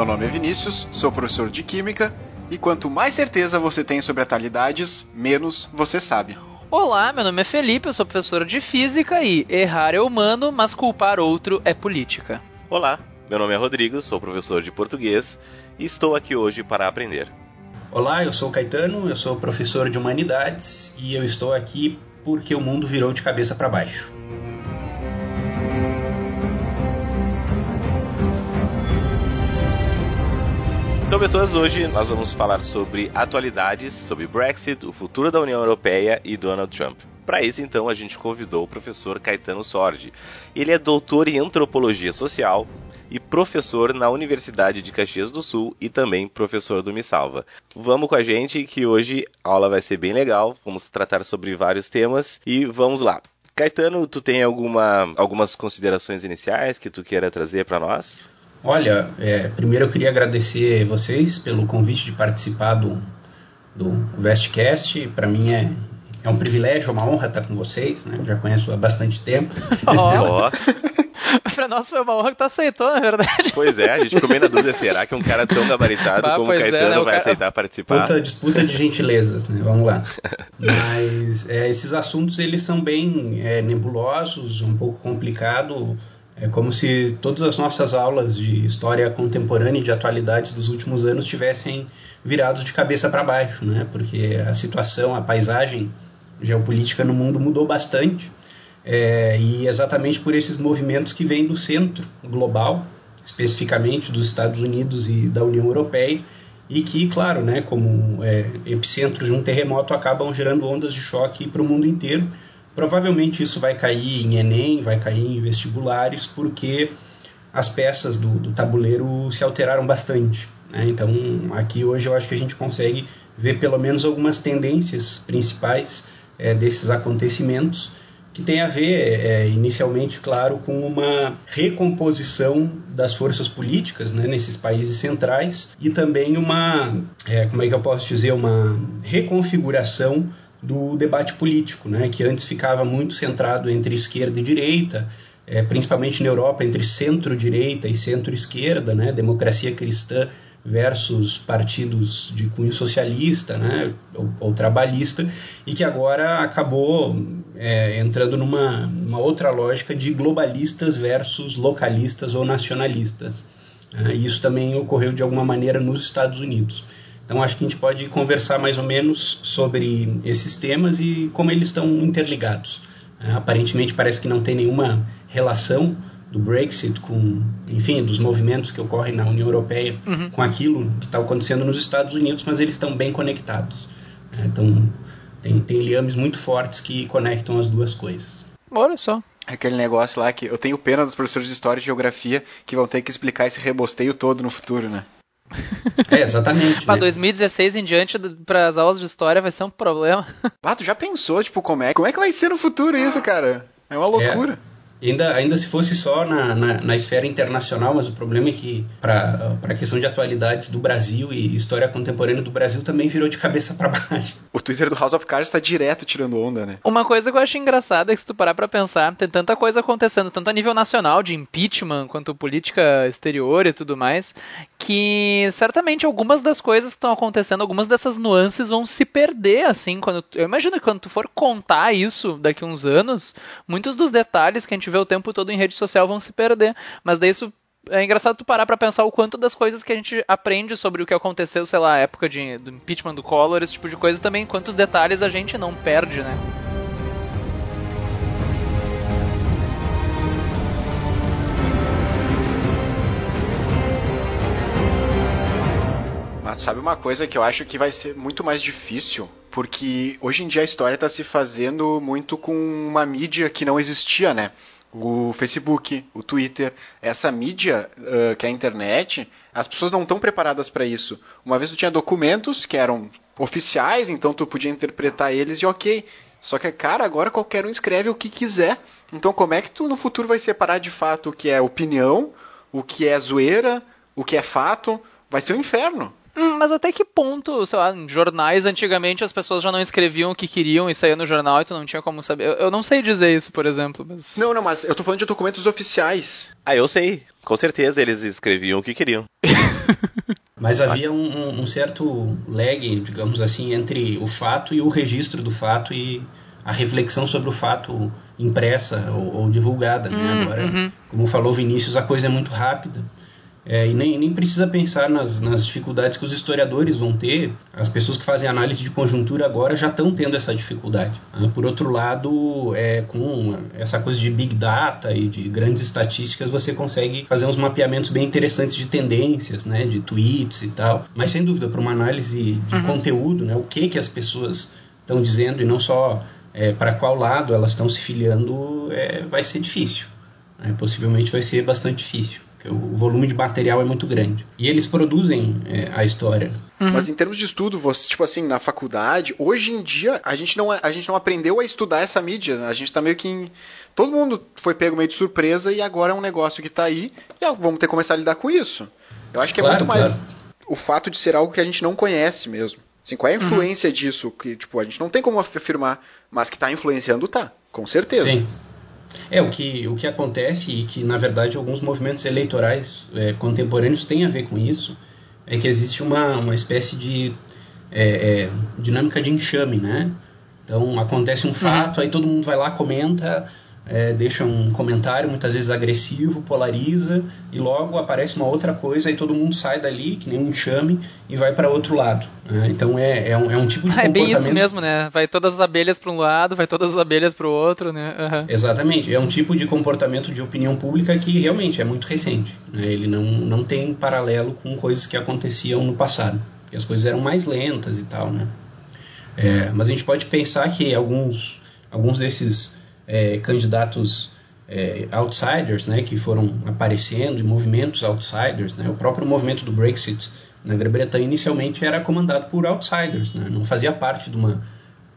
meu nome é Vinícius, sou professor de Química, e quanto mais certeza você tem sobre atualidades, menos você sabe. Olá, meu nome é Felipe, eu sou professor de Física e errar é humano, mas culpar outro é política. Olá, meu nome é Rodrigo, sou professor de português e estou aqui hoje para aprender. Olá, eu sou Caetano, eu sou professor de humanidades e eu estou aqui porque o mundo virou de cabeça para baixo. Então, pessoas, hoje nós vamos falar sobre atualidades, sobre Brexit, o futuro da União Europeia e Donald Trump. Para isso, então, a gente convidou o professor Caetano Sordi. Ele é doutor em antropologia social e professor na Universidade de Caxias do Sul e também professor do Missalva. Vamos com a gente que hoje a aula vai ser bem legal. Vamos tratar sobre vários temas e vamos lá. Caetano, tu tem alguma, algumas considerações iniciais que tu queira trazer para nós? Olha, é, primeiro eu queria agradecer vocês pelo convite de participar do, do Vestcast. Para mim é, é um privilégio, uma honra estar com vocês. Né? Eu já conheço há bastante tempo. Oh. pra nós foi uma honra que tu aceitou, na verdade. Pois é, a gente ficou meio na dúvida, será que um cara tão gabaritado bah, como o Caetano é, né? o vai cara... aceitar participar? Disputa, disputa de gentilezas, né? Vamos lá. Mas é, esses assuntos, eles são bem é, nebulosos, um pouco complicado é como se todas as nossas aulas de história contemporânea e de atualidades dos últimos anos tivessem virado de cabeça para baixo, né? Porque a situação, a paisagem geopolítica no mundo mudou bastante é, e exatamente por esses movimentos que vêm do centro global, especificamente dos Estados Unidos e da União Europeia, e que, claro, né, como é, epicentros de um terremoto, acabam gerando ondas de choque para o mundo inteiro Provavelmente isso vai cair em Enem, vai cair em vestibulares, porque as peças do, do tabuleiro se alteraram bastante. Né? Então, aqui hoje eu acho que a gente consegue ver pelo menos algumas tendências principais é, desses acontecimentos que tem a ver, é, inicialmente, claro, com uma recomposição das forças políticas né, nesses países centrais e também uma, é, como é que eu posso dizer, uma reconfiguração do debate político, né, que antes ficava muito centrado entre esquerda e direita, é, principalmente na Europa, entre centro-direita e centro-esquerda, né, democracia cristã versus partidos de cunho socialista né, ou, ou trabalhista, e que agora acabou é, entrando numa, numa, outra lógica de globalistas versus localistas ou nacionalistas. É, isso também ocorreu de alguma maneira nos Estados Unidos. Então acho que a gente pode conversar mais ou menos sobre esses temas e como eles estão interligados. É, aparentemente parece que não tem nenhuma relação do Brexit com, enfim, dos movimentos que ocorrem na União Europeia uhum. com aquilo que está acontecendo nos Estados Unidos, mas eles estão bem conectados. É, então tem, tem liames muito fortes que conectam as duas coisas. Olha só. Aquele negócio lá que eu tenho pena dos professores de História e Geografia que vão ter que explicar esse rebosteio todo no futuro, né? É, exatamente. Para né? 2016 em diante, para as aulas de história vai ser um problema. Ah, tu já pensou, tipo, como é, como é que vai ser no futuro isso, cara? É uma loucura. É. Ainda, ainda se fosse só na, na, na esfera internacional, mas o problema é que, para a questão de atualidades do Brasil e história contemporânea do Brasil, também virou de cabeça para baixo. O Twitter do House of Cards está direto tirando onda, né? Uma coisa que eu acho engraçada é que, se tu parar para pensar, tem tanta coisa acontecendo, tanto a nível nacional, de impeachment, quanto política exterior e tudo mais, que certamente algumas das coisas que estão acontecendo, algumas dessas nuances vão se perder, assim, quando. Eu imagino que quando tu for contar isso daqui uns anos, muitos dos detalhes que a gente vê o tempo todo em rede social vão se perder. Mas daí isso é engraçado tu parar pra pensar o quanto das coisas que a gente aprende sobre o que aconteceu, sei lá, época de, do impeachment do Collor, esse tipo de coisa também, quantos detalhes a gente não perde, né? Sabe uma coisa que eu acho que vai ser muito mais difícil? Porque hoje em dia a história está se fazendo muito com uma mídia que não existia, né? o Facebook, o Twitter, essa mídia uh, que é a internet, as pessoas não estão preparadas para isso. Uma vez tu tinha documentos que eram oficiais, então tu podia interpretar eles e ok. Só que, cara, agora qualquer um escreve o que quiser. Então, como é que tu no futuro vai separar de fato o que é opinião, o que é zoeira, o que é fato? Vai ser um inferno. Hum, mas até que ponto, sei lá, em jornais antigamente as pessoas já não escreviam o que queriam e saía no jornal e tu não tinha como saber. Eu, eu não sei dizer isso, por exemplo. Mas... Não, não, mas eu tô falando de documentos oficiais. Ah, eu sei. Com certeza eles escreviam o que queriam. Mas havia um, um, certo lag, digamos assim, entre o fato e o registro do fato e a reflexão sobre o fato impressa ou, ou divulgada. Né? Hum, Agora, uhum. como falou Vinícius, a coisa é muito rápida. É, e nem, nem precisa pensar nas, nas dificuldades que os historiadores vão ter. As pessoas que fazem análise de conjuntura agora já estão tendo essa dificuldade. Né? Por outro lado, é, com essa coisa de big data e de grandes estatísticas, você consegue fazer uns mapeamentos bem interessantes de tendências, né? de tweets e tal. Mas sem dúvida, para uma análise de uhum. conteúdo, né? o que, que as pessoas estão dizendo e não só é, para qual lado elas estão se filiando, é, vai ser difícil. Né? Possivelmente vai ser bastante difícil o volume de material é muito grande. E eles produzem é, a história. Uhum. Mas em termos de estudo, você, tipo assim, na faculdade, hoje em dia, a gente não, a gente não aprendeu a estudar essa mídia. Né? A gente tá meio que em... Todo mundo foi pego meio de surpresa e agora é um negócio que tá aí e vamos ter que começar a lidar com isso. Eu acho que é claro, é muito mais claro. o fato de ser algo que a gente não conhece mesmo. Assim, qual é a uhum. influência uhum. disso? Que, tipo, a gente não tem como afirmar, mas que tá influenciando, tá. Com certeza. Sim. É, o que, o que acontece, e que na verdade alguns movimentos eleitorais é, contemporâneos têm a ver com isso, é que existe uma, uma espécie de é, é, dinâmica de enxame, né? Então acontece um fato, uhum. aí todo mundo vai lá, comenta, é, deixa um comentário muitas vezes agressivo, polariza e logo aparece uma outra coisa e todo mundo sai dali, que nem um enxame, e vai para outro lado. Né? Então é, é, um, é um tipo de ah, É bem isso mesmo, né? Vai todas as abelhas para um lado, vai todas as abelhas para o outro, né? Uhum. Exatamente. É um tipo de comportamento de opinião pública que realmente é muito recente. Né? Ele não, não tem paralelo com coisas que aconteciam no passado. E as coisas eram mais lentas e tal, né? É, mas a gente pode pensar que alguns, alguns desses é, candidatos é, outsiders, né, que foram aparecendo, e movimentos outsiders, né, o próprio movimento do Brexit na Grã-Bretanha inicialmente era comandado por outsiders, né, não fazia parte de uma,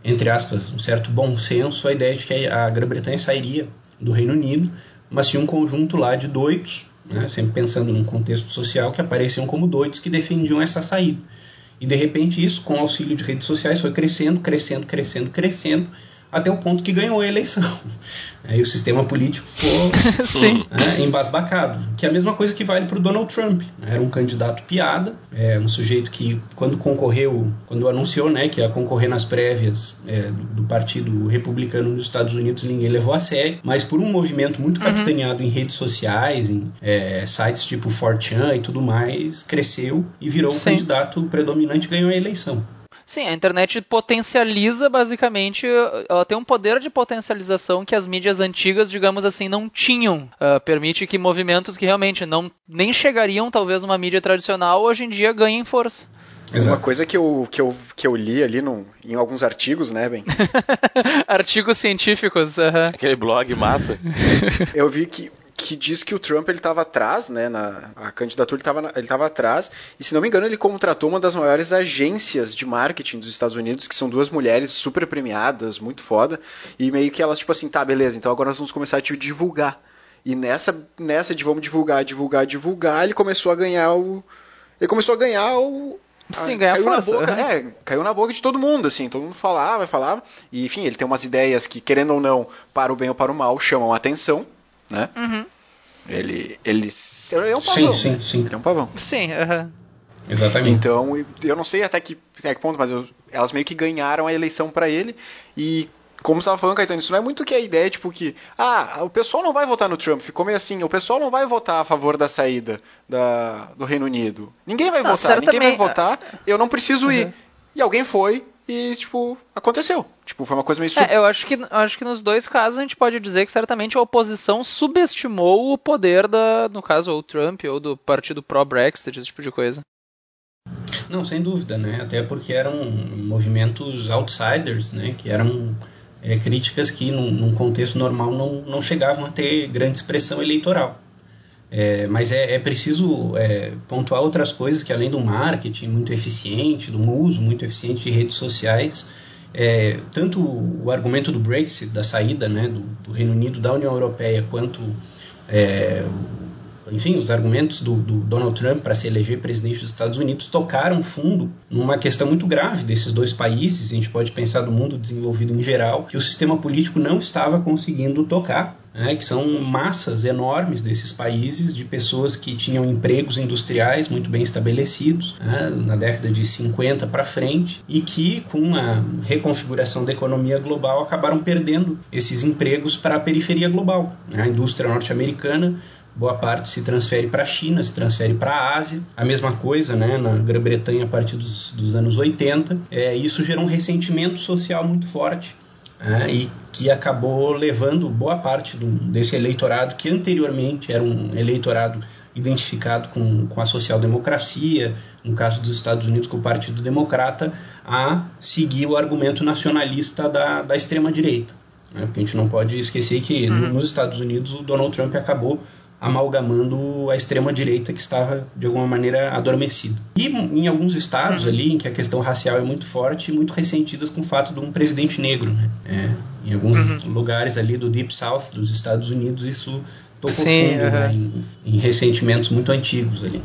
entre aspas, um certo bom senso a ideia de que a Grã-Bretanha sairia do Reino Unido, mas tinha um conjunto lá de doidos, né, sempre pensando num contexto social, que apareciam como doidos que defendiam essa saída. E de repente isso, com auxílio de redes sociais, foi crescendo, crescendo, crescendo, crescendo, até o ponto que ganhou a eleição. Aí o sistema político ficou né, embasbacado. Que é a mesma coisa que vale para o Donald Trump. Era um candidato piada, é um sujeito que, quando concorreu, quando anunciou né, que ia concorrer nas prévias é, do, do, Partido Republicano nos Estados Unidos, ninguém levou a sério, mas por um movimento muito uhum. capitaneado em redes sociais, em é, sites tipo 4chan e tudo mais, cresceu e virou Sim. o candidato predominante e ganhou a eleição. Sim, a internet potencializa basicamente, ela tem um poder de potencialização que as mídias antigas, digamos assim, não tinham. Uh, permite que movimentos que realmente não nem chegariam talvez numa mídia tradicional hoje em dia ganhem força. Exato. Uma coisa que eu, que eu, que eu li ali no, em alguns artigos, né, Ben? artigos científicos. Uh -huh. Aquele blog massa. eu vi que que diz que o Trump ele estava atrás, né, na a candidatura ele estava atrás, e se não me engano ele contratou uma das maiores agências de marketing dos Estados Unidos, que são duas mulheres super premiadas, muito foda, e meio que elas tipo assim, tá, beleza, então agora nós vamos começar a te divulgar. E nessa nessa de vamos divulgar, divulgar, divulgar, ele começou a ganhar o ele começou a ganhar o Sim, ganhar caiu força. na boca, é, caiu na boca de todo mundo, assim, todo mundo falava, falava, e enfim, ele tem umas ideias que, querendo ou não, para o bem ou para o mal, chamam a atenção, né? Uhum. Ele, ele, ele é um pavão. Sim, sim, sim. Ele é um pavão. Sim, aham. Exatamente. Então, eu não sei até que, até que ponto, mas eu, elas meio que ganharam a eleição para ele. E, como você estava falando, Caetano, isso não é muito que a ideia, tipo, que. Ah, o pessoal não vai votar no Trump. Ficou meio assim: o pessoal não vai votar a favor da saída da, do Reino Unido. Ninguém vai não, votar, ninguém vai votar, eu não preciso uhum. ir. E alguém foi, e, tipo, aconteceu. Tipo, foi uma coisa meio... É, eu acho que, eu acho que nos dois casos a gente pode dizer que certamente a oposição subestimou o poder da, no caso, ou Trump, ou do partido pró-Brexit, esse tipo de coisa. Não, sem dúvida, né? Até porque eram movimentos outsiders, né? Que eram é, críticas que, num, num contexto normal, não, não chegavam a ter grande expressão eleitoral. É, mas é, é preciso é, pontuar outras coisas que, além do marketing muito eficiente, do uso muito eficiente de redes sociais, é, tanto o argumento do Brexit, da saída né, do, do, Reino Unido da União Europeia, quanto é, enfim, os argumentos do, do Donald Trump para se eleger presidente dos Estados Unidos tocaram fundo numa questão muito grave desses dois países. A gente pode pensar do mundo desenvolvido em geral, que o sistema político não estava conseguindo tocar né, que são massas enormes desses países de pessoas que tinham empregos industriais muito bem estabelecidos né, na década de 50 para frente e que, com a reconfiguração da economia global, acabaram perdendo esses empregos para a periferia global. Né, a indústria norte-americana boa parte se transfere para a China, se transfere para a Ásia. A mesma coisa né, na Grã-Bretanha a partir dos, dos anos 80. É, isso gerou um ressentimento social muito forte né, e que acabou levando boa parte do, desse eleitorado, que anteriormente era um eleitorado identificado com, com a social-democracia, no caso dos Estados Unidos com o Partido Democrata, a seguir o argumento nacionalista da, da extrema-direita. Né, porque a gente não pode esquecer que uhum. nos Estados Unidos o Donald Trump acabou amalgamando a extrema-direita que estava, de alguma maneira, adormecida. E em alguns estados ali, em que a questão racial é muito forte, muito ressentidas com o fato de um presidente negro. Né? É, em alguns uhum. lugares ali do Deep South dos Estados Unidos, isso tocou Sim, fundo uhum. né? em, em ressentimentos muito antigos ali.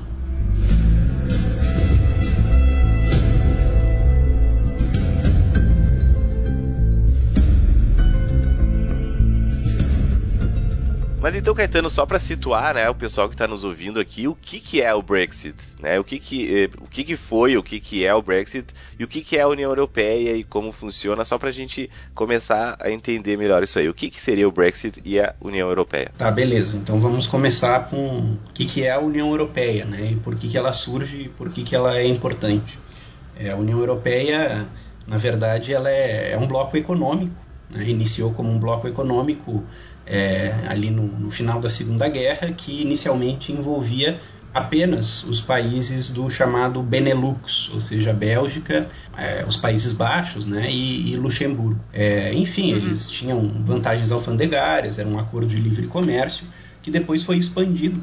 Mas então, Caetano, só para situar, né, o pessoal que está nos ouvindo aqui, o que, que é o Brexit, né? O que que, eh, o que, que foi, o que, que é o Brexit e o que, que é a União Europeia e como funciona, só para a gente começar a entender melhor isso aí. O que, que seria o Brexit e a União Europeia? Tá, beleza. Então vamos começar com o que, que é a União Europeia, né? E por que, que ela surge e por que, que ela é importante. É, a União Europeia, na verdade, ela é, é um bloco econômico, né? iniciou como um bloco econômico é, ali no, no, final da Segunda Guerra, que inicialmente envolvia apenas os países do chamado Benelux, ou seja, Bélgica, é, os Países Baixos né, e, e Luxemburgo. É, enfim, uhum. eles tinham vantagens alfandegárias, era um acordo de livre comércio que depois foi expandido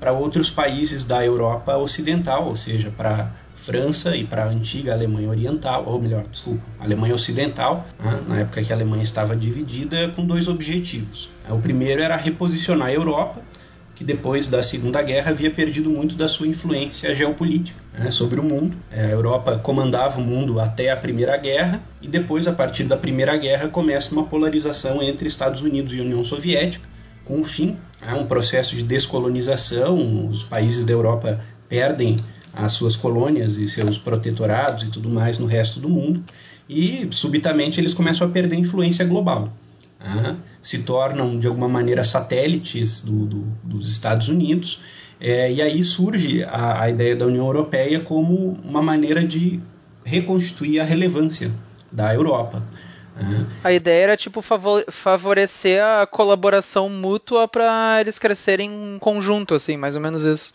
para outros países da Europa Ocidental, ou seja, para França e para a antiga Alemanha Oriental, ou melhor, desculpa, Alemanha Ocidental, né, na época que a Alemanha estava dividida, com dois objetivos. O primeiro era reposicionar a Europa, que depois da Segunda Guerra havia perdido muito da sua influência geopolítica né, sobre o mundo. É, a Europa comandava o mundo até a Primeira Guerra e depois, a partir da Primeira Guerra, começa uma polarização entre Estados Unidos e União Soviética, com o fim, é um processo de descolonização. Os países da Europa perdem as suas colônias e seus protetorados e tudo mais no resto do mundo, e subitamente eles começam a perder influência global. Né? Se tornam de alguma maneira satélites do, do, dos Estados Unidos, é, e aí surge a, a ideia da União Europeia como uma maneira de reconstituir a relevância da Europa. A ideia era tipo favorecer a colaboração mútua para eles crescerem em conjunto, assim, mais ou menos isso.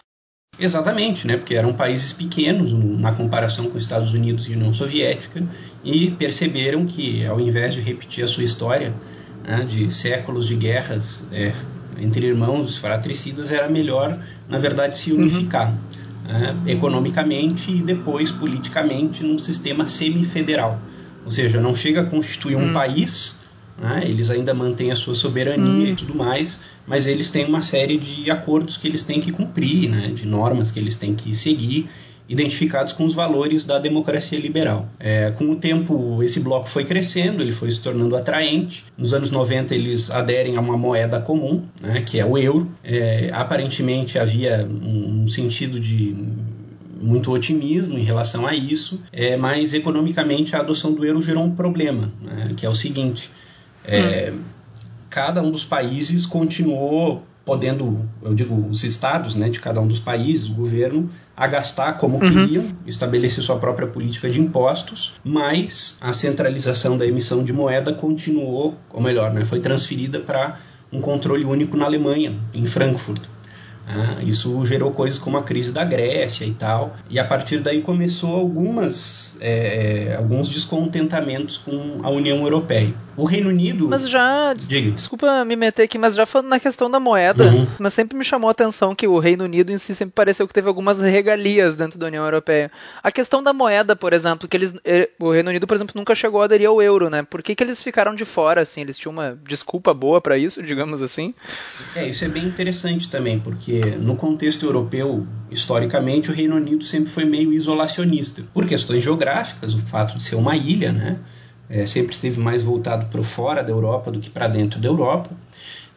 Exatamente, né? porque eram países pequenos na comparação com os Estados Unidos e União Soviética e perceberam que, ao invés de repetir a sua história né, de séculos de guerras é, entre irmãos fratricidas, era melhor, na verdade, se unificar uhum. economicamente e depois politicamente num sistema semifederal. Ou seja, não chega a constituir um uhum. país, né, eles ainda mantêm a sua soberania uhum. e tudo mais, mas eles têm uma série de acordos que eles têm que cumprir, né, de normas que eles têm que seguir, identificados com os valores da democracia liberal. É, com o tempo, esse bloco foi crescendo, ele foi se tornando atraente. Nos anos 90, eles aderem a uma moeda comum, né, que é o euro. É, aparentemente, havia um, sentido de muito otimismo em relação a isso, é, mas economicamente a adoção do euro gerou um problema, né, que é o seguinte: é, hum cada um dos países continuou podendo, eu digo, os estados né, de cada um dos países, o governo, a gastar como uhum. queriam, estabelecer sua própria política de impostos, mas a centralização da emissão de moeda continuou, ou melhor, né, foi transferida para um controle único na Alemanha, em Frankfurt. Ah, isso gerou coisas como a crise da Grécia e tal, e a partir daí começou algumas, é, é alguns descontentamentos com a União Europeia. O Reino Unido. Mas já. Diga. Desculpa me meter aqui, mas já falando na questão da moeda, uhum. mas sempre me chamou a atenção que o Reino Unido em si sempre pareceu que teve algumas regalias dentro da União Europeia. A questão da moeda, por exemplo, que eles. Eh, o Reino Unido, por exemplo, nunca chegou a aderir ao euro, né? Por que, que eles ficaram de fora, assim? Eles tinham uma desculpa boa para isso, digamos assim? É, isso é bem interessante também, porque no contexto europeu, historicamente, o Reino Unido sempre foi meio isolacionista, por questões geográficas, o fato de ser uma ilha, né? É, sempre esteve mais voltado para fora da Europa do que para dentro da Europa.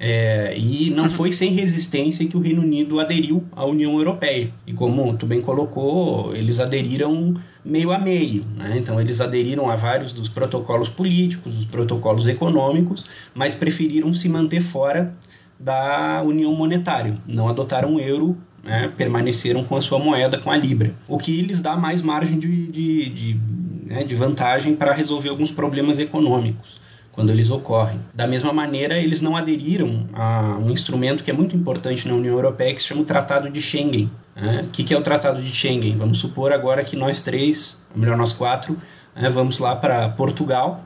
É, e não foi sem resistência que o Reino Unido aderiu à União Europeia. E como tu bem colocou, eles aderiram meio a meio. Né? Então, eles aderiram a vários dos protocolos políticos, dos protocolos econômicos, mas preferiram se manter fora da União Monetária. Não adotaram o euro, né? permaneceram com a sua moeda, com a Libra. O que lhes dá mais margem de, de, de, né? de vantagem para resolver alguns problemas econômicos quando eles ocorrem. Da mesma maneira, eles não aderiram a um instrumento que é muito importante na União Europeia, que se chama o Tratado de Schengen. Né? O que é o Tratado de Schengen? Vamos supor agora que nós três, ou melhor, nós quatro, né, vamos lá para Portugal,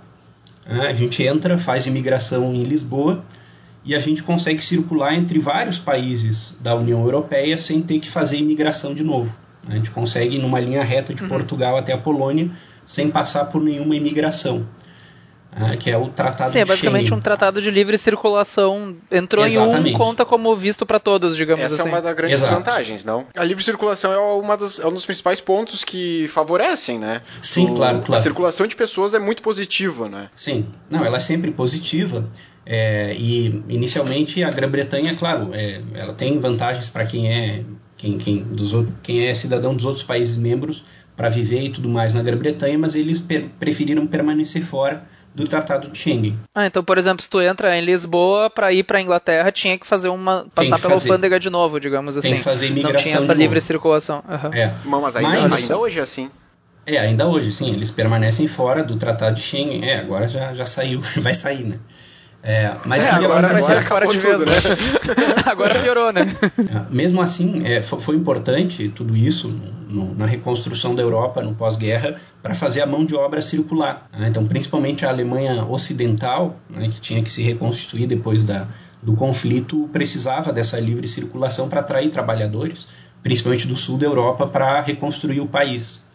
né? a gente entra, faz imigração em Lisboa, e a gente consegue circular entre vários países da União Europeia sem ter que fazer imigração de novo. A gente consegue ir numa linha reta de uhum. Portugal até a Polônia sem passar por nenhuma imigração. Ah, que é o Tratado Sim, é basicamente Schengen. um tratado de livre circulação. Entrou Exatamente. em um, conta como visto para todos, digamos Essa assim. Essa é uma das grandes Exato. vantagens, não? A livre circulação é, uma das, é um dos principais pontos que favorecem, né? Sim, o, claro, claro. A circulação de pessoas é muito positiva, né? Sim, não, ela é sempre positiva. É, e inicialmente a Grã-Bretanha, claro, é, ela tem vantagens para quem é quem, quem, dos, quem é cidadão dos outros países membros para viver e tudo mais na Grã-Bretanha, mas eles per, preferiram permanecer fora do Tratado de Schengen. Ah, então, por exemplo, se tu entra em Lisboa para ir para Inglaterra, tinha que fazer uma passar pela fazer. alfândega de novo, digamos assim. Tem que fazer imigração Não tinha essa livre circulação. Uhum. É. Mas ainda, Mas, ainda hoje é assim. É, ainda hoje, sim. Eles permanecem fora do Tratado de Schengen. É, agora já, já saiu, vai sair, né? É, mas é, agora ser fora de vez, né? agora piorou, né? É, mesmo assim, é, foi importante tudo isso no, na reconstrução da Europa no pós-guerra para fazer a mão de obra circular. Né? Então, principalmente a Alemanha Ocidental, né, que tinha que se reconstituir depois da, do conflito, precisava dessa livre circulação para atrair trabalhadores, principalmente do sul da Europa, para reconstruir o país.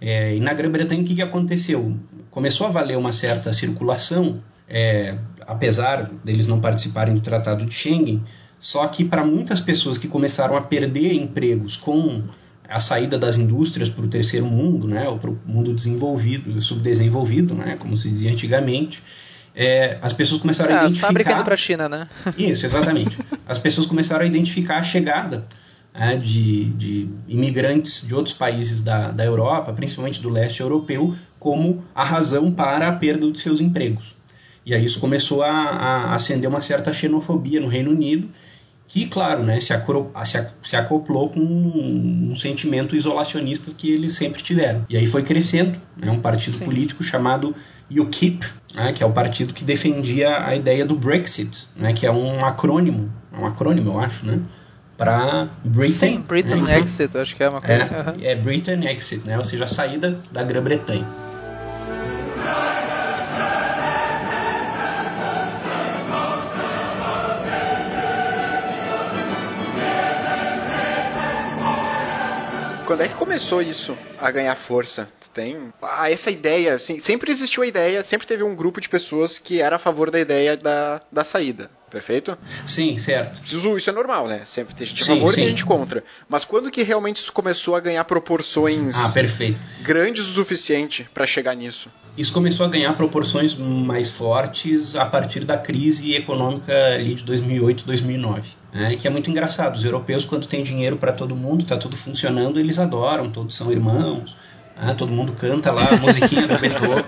É, e na Grã-Bretanha, o que, que aconteceu? Começou a valer uma certa circulação é, apesar deles não participarem do Tratado de Schengen, só que para muitas pessoas que começaram a perder empregos com a saída das indústrias para o terceiro mundo, né, ou para o mundo desenvolvido, subdesenvolvido, né, como se dizia antigamente, é, as pessoas começaram ah, a identificar... Fábrica indo para a China, né? Isso, exatamente. As pessoas começaram a identificar a chegada é, de, de, imigrantes de outros países da, da Europa, principalmente do leste europeu, como a razão para a perda de seus empregos. E aí isso começou a, a acender uma certa xenofobia no Reino Unido, que, claro, né, se, acro, se, se acoplou com um, um, sentimento isolacionista que eles sempre tiveram. E aí foi crescendo né, um partido Sim. político chamado UKIP, né, que é o partido que defendia a ideia do Brexit, né, que é um acrônimo, um acrônimo, eu acho, né? para Britain. Sim, Britain né? Exit, acho que é uma coisa é, assim. Uhum. É Britain Exit, né? ou seja, a saída da Grã-Bretanha. Quando é que começou isso a ganhar força? Tu tem ah, essa ideia, assim, sempre existiu a ideia, sempre teve um grupo de pessoas que era a favor da ideia da, da saída. Perfeito? Sim, certo. Isso, isso é normal, né? Sempre tem gente a favor e tem gente contra. Mas quando que realmente isso começou a ganhar proporções ah, perfeito. grandes o suficiente para chegar nisso? Isso começou a ganhar proporções mais fortes a partir da crise econômica ali de 2008, 2009. Né? Que é muito engraçado. Os europeus, quando tem dinheiro para todo mundo, está tudo funcionando, eles adoram, todos são irmãos. Ah, todo mundo canta lá a musiquinha do Beethoven.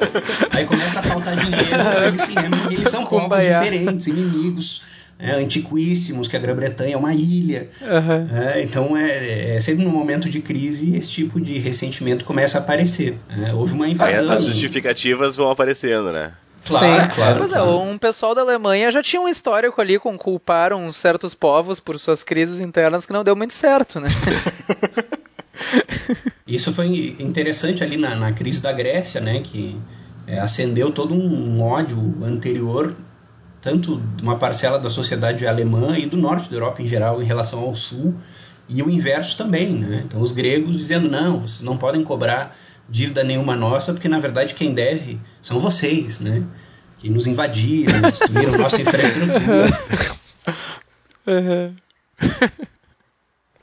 Aí começa a faltar dinheiro, eles se lembram eles são povos diferentes, inimigos. É, antiquíssimos, que a Grã-Bretanha é uma ilha. Uhum. É, então, é, é, sempre no momento de crise esse tipo de ressentimento começa a aparecer. É, houve uma invasão. As justificativas vão aparecendo, né? Claro, Sim. claro. Pois é, claro. é, um pessoal da Alemanha já tinha um histórico ali com culpar uns certos povos por suas crises internas que não deu muito certo, né? Isso foi interessante ali na, na crise da Grécia, né, que é, acendeu todo um ódio anterior, tanto de uma parcela da sociedade alemã e do norte da Europa em geral em relação ao sul, e o inverso também. Né? Então, os gregos dizendo: não, vocês não podem cobrar dívida nenhuma nossa, porque na verdade quem deve são vocês, né? que nos invadiram, destruíram nossa infraestrutura. Uhum.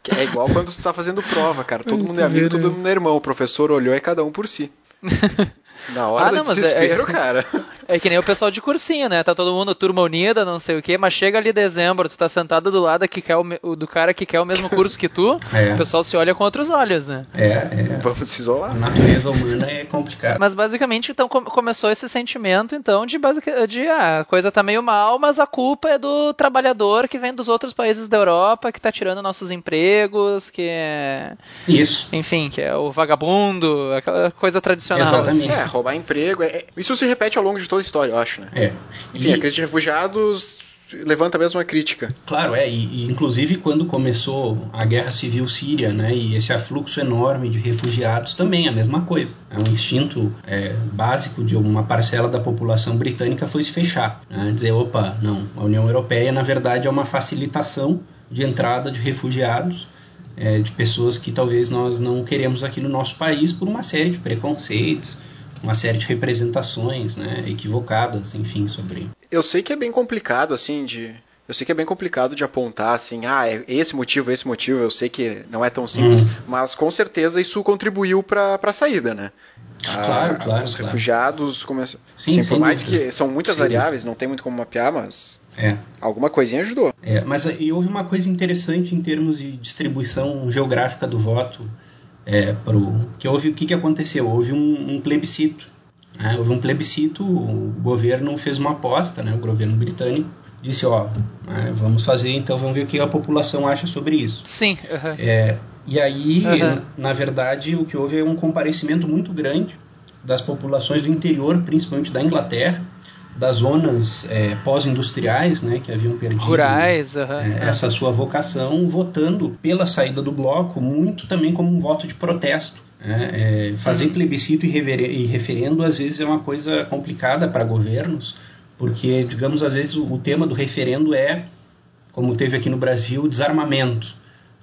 É igual quando tu tá fazendo prova, cara. Todo mundo é amigo, todo mundo é irmão. O professor olhou e cada um por si. Na hora Ah, do não, mas é- desespero, cara. É que nem o pessoal de cursinho, né? Tá todo mundo turma unida, não sei o quê, mas chega ali dezembro, tu tá sentado do lado que quer o, do cara que quer o mesmo curso que tu, É. o pessoal se olha com outros olhos, né? É, é. Vamos se A isolar. natureza humana é complicada. Mas basicamente, então, come- começou esse sentimento, então, de, basic- de ah, a coisa tá meio mal, mas a culpa é do trabalhador que vem dos outros países da Europa, que tá tirando nossos empregos, que é... Isso. Enfim, que é o vagabundo, aquela coisa tradicional. Exatamente. É, roubar emprego. é- é- Isso se repete ao longo de toda a história, eu acho, né? É. Enfim, E- a crise de refugiados levanta a mesma crítica. Claro, é, e, e inclusive quando começou a guerra civil síria, né, e esse afluxo enorme de refugiados também, a mesma coisa. É um instinto é, básico de uma parcela da população britânica foi se fechar, né, dizer, opa, não, a União Europeia na verdade é uma facilitação de entrada de refugiados, é, de pessoas que talvez nós não queremos aqui no nosso país por uma série de preconceitos, uma série de representações, né, equivocadas, enfim, sobre Eu sei que é bem complicado, assim, de. Eu sei que é bem complicado de apontar, assim, ah, é esse motivo, esse motivo. Eu sei que não é tão simples, Hum. mas com certeza isso contribuiu pra, pra saída, né? Ah, Claro, claro, Os claro. refugiados começam. Sim, Sim, por mais dúvida. que são muitas Sim. variáveis, não tem muito como mapear, mas é, alguma coisinha ajudou. É, mas e houve uma coisa interessante em termos de distribuição geográfica do voto. É, pro, que houve o que, que aconteceu? Houve um, um plebiscito. né? Houve um plebiscito, o governo fez uma aposta, né? o governo britânico disse, ó, né, vamos fazer, então vamos ver o que a população acha sobre isso. Sim. É, e aí, na verdade, o que houve é um comparecimento muito grande das populações do interior, principalmente da Inglaterra, das zonas é, pós-industriais, né, que haviam perdido rurais, aham. é, essa sua vocação, votando pela saída do bloco, muito também como um voto de protesto. né? É, fazer plebiscito e, e referendo às vezes é uma coisa complicada para governos, porque, digamos, às vezes o, o tema do referendo é, como teve aqui no Brasil, desarmamento.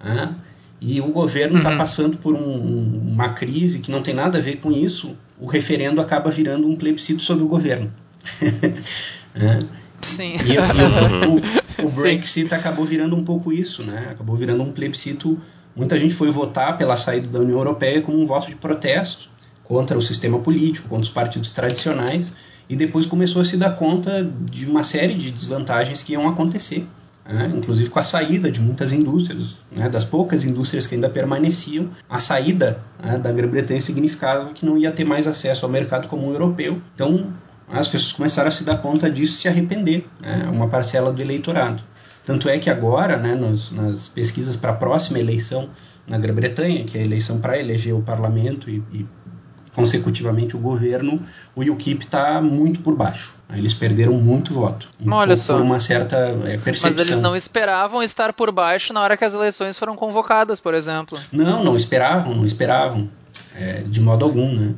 né? E o governo está Uhum. passando por um- uma crise que não tem nada a ver com isso, o referendo acaba virando um plebiscito sobre o governo. Né? Sim. E, e o, o- o Sim. Brexit acabou virando um pouco isso, né? Acabou virando um plebiscito. Muita gente foi votar pela saída da União Europeia como um voto de protesto contra o sistema político, contra os partidos tradicionais, e depois começou a se dar conta de uma série de desvantagens que iam acontecer, né? inclusive com a saída de muitas indústrias, né? das poucas indústrias que ainda permaneciam, a saída né, da Grã-Bretanha significava que não ia ter mais acesso ao mercado comum europeu. Então as pessoas começaram a se dar conta disso e se arrepender, né, uma parcela do eleitorado. Tanto é que agora, né, nos, nas pesquisas para a próxima eleição na Grã-Bretanha, que é a eleição para eleger o parlamento e, e, consecutivamente o governo, o UKIP está muito por baixo. Eles perderam muito voto. Olha só. Por uma certa é, percepção. Mas eles não esperavam estar por baixo na hora que as eleições foram convocadas, por exemplo. Não, não esperavam, não esperavam. É, de modo algum, né?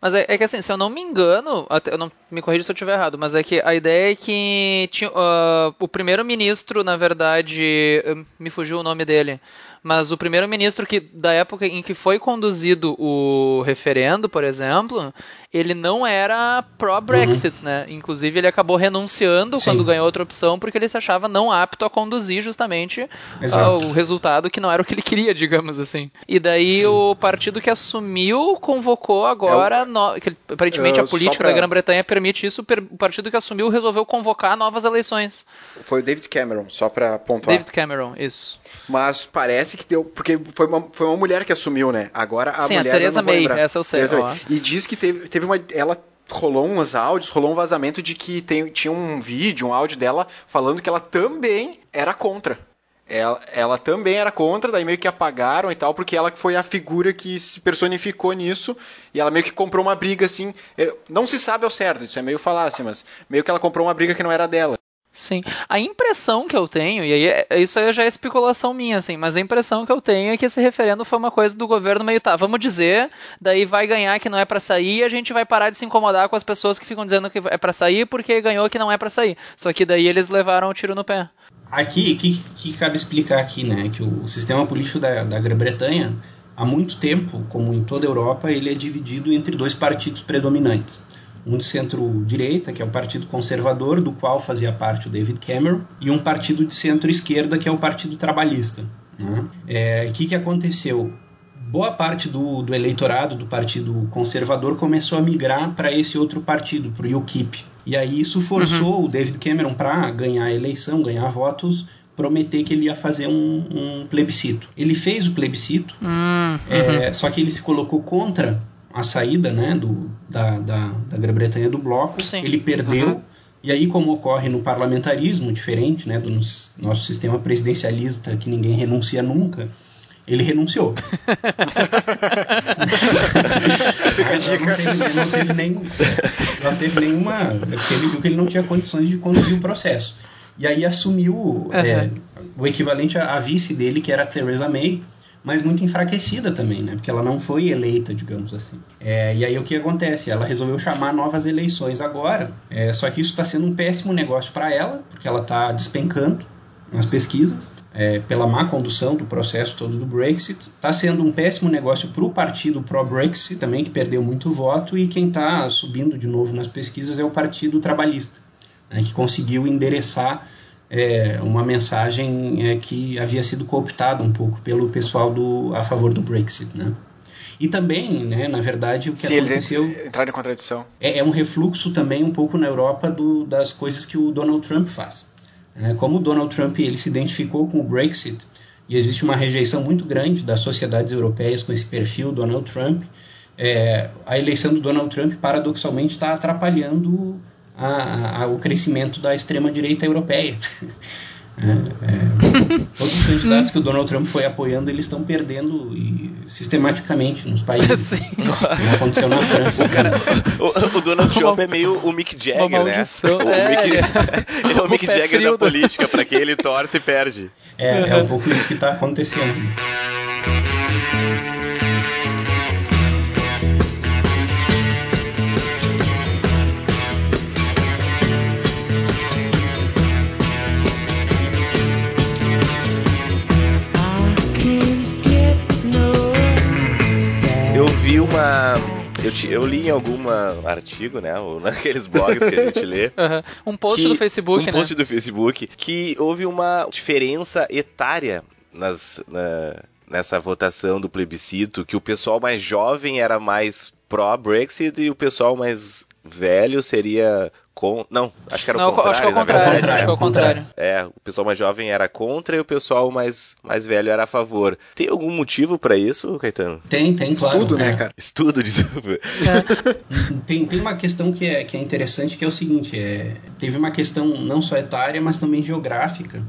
Mas é, é que assim, se eu não me engano, eu não me corrija se eu estiver errado, mas é que a ideia é que tinha, ah, o primeiro-ministro, na verdade, me fugiu o nome dele, mas o primeiro-ministro que da época em que foi conduzido o referendo, por exemplo, ele não era pró-Brexit, né? Inclusive ele acabou renunciando Sim. quando ganhou outra opção porque ele se achava não apto a conduzir justamente ah, o resultado que não era o que ele queria, digamos assim. E daí Sim. o partido que assumiu convocou agora, no- que aparentemente É, a política pra- da Grã-Bretanha permite isso, per- o partido que assumiu resolveu convocar novas eleições. Foi o David Cameron, só pra pontuar. David Cameron, isso. Mas parece que deu. Porque foi uma, foi uma mulher que assumiu, né? Agora a Sim, a mulher. Theresa eu não vou May, lembrar. essa eu sei, Theresa. E diz que teve, teve uma. Ela rolou uns áudios, rolou um vazamento de que tem, tinha um vídeo, um áudio dela falando que ela também era contra. Ela, ela também era contra, daí meio que apagaram e tal, porque ela foi a figura que se personificou nisso, e ela meio que comprou uma briga assim. eh, Não se sabe ao certo, isso é meio falácia, mas meio que ela comprou uma briga que não era dela. Sim. A impressão que eu tenho, e aí é- isso aí já é especulação minha, assim, mas a impressão que eu tenho é que esse referendo foi uma coisa do governo meio, tá, vamos dizer, daí vai ganhar que não é pra sair e a gente vai parar de se incomodar com as pessoas que ficam dizendo que é pra sair porque ganhou que não é pra sair. Só que daí eles levaram o tiro no pé. Aqui, que, que cabe explicar aqui, né, que o sistema político da, da Grã-Bretanha, há muito tempo, como em toda a Europa, ele é dividido entre dois partidos predominantes. Um de centro-direita, que é o Partido Conservador, do qual fazia parte o David Cameron, e um partido de centro-esquerda, que é o Partido Trabalhista. Né? É, o que, que aconteceu? Boa parte do, do eleitorado do Partido Conservador começou a migrar para esse outro partido, para o UKIP. E aí isso forçou uhum. o David Cameron para ganhar a eleição, ganhar votos, prometer que ele ia fazer um, um plebiscito. Ele fez o plebiscito, uhum. é, só que ele se colocou contra a saída né, do, da, da, da Grã-Bretanha do bloco. Sim. Ele perdeu. Uhum. E aí, como ocorre no parlamentarismo, diferente né, do nosso sistema presidencialista, que ninguém renuncia nunca, ele renunciou. não, teve, não, teve nem, não teve nenhuma. Porque ele viu que ele não tinha condições de conduzir o processo. E aí assumiu uhum. é, o equivalente à vice dele, que era a Theresa May, mas muito enfraquecida também, né? Porque ela não foi eleita, digamos assim. É, e aí o que acontece? Ela resolveu chamar novas eleições agora, é, só que isso está sendo um péssimo negócio para ela, porque ela está despencando nas pesquisas. É, pela má condução do processo todo do Brexit. Está sendo um péssimo negócio para o partido pró-Brexit também, que perdeu muito voto, e quem está subindo de novo nas pesquisas é o Partido Trabalhista, né, que conseguiu endereçar é, uma mensagem é, que havia sido cooptada um pouco pelo pessoal do, a favor do Brexit, né? E também, né, na verdade, o que Se aconteceu... Eles entraram em contradição. É, é, um refluxo também um pouco na Europa do, das coisas que o Donald Trump faz. É, como o Donald Trump ele se identificou com o Brexit, e existe uma rejeição muito grande das sociedades europeias com esse perfil Donald Trump, é, a eleição do Donald Trump, paradoxalmente, está atrapalhando a, a, o crescimento da extrema-direita europeia. É, é, todos os candidatos que o Donald Trump foi apoiando, eles estão perdendo e, sistematicamente nos países. Sim. Como aconteceu na França. Cara, o, o, Donald Trump é meio o Mick Jagger, né? O, é, Mick, ele é o, o Mick Jagger da política, para quem ele torce e perde. É, é um pouco isso que está acontecendo. Vi uma. Eu, te, eu, li em algum artigo, né? Ou naqueles blogs que a gente lê. Uhum. Um post que, do Facebook, um né? Um post do Facebook que houve uma diferença etária nas, na, nessa votação do plebiscito, que o pessoal mais jovem era mais pró-Brexit e o pessoal mais velho seria com. Não, acho que era o contrário. Acho que é o contrário, acho que é o contrário. É, o pessoal mais jovem era contra e o pessoal mais, mais velho era a favor. Tem algum motivo para isso, Caetano? Tem, tem, claro. Estudo, né, cara? Estudo, desculpa. É. tem, tem uma questão que é, que é interessante, que é o seguinte, é, teve uma questão não só etária, mas também geográfica,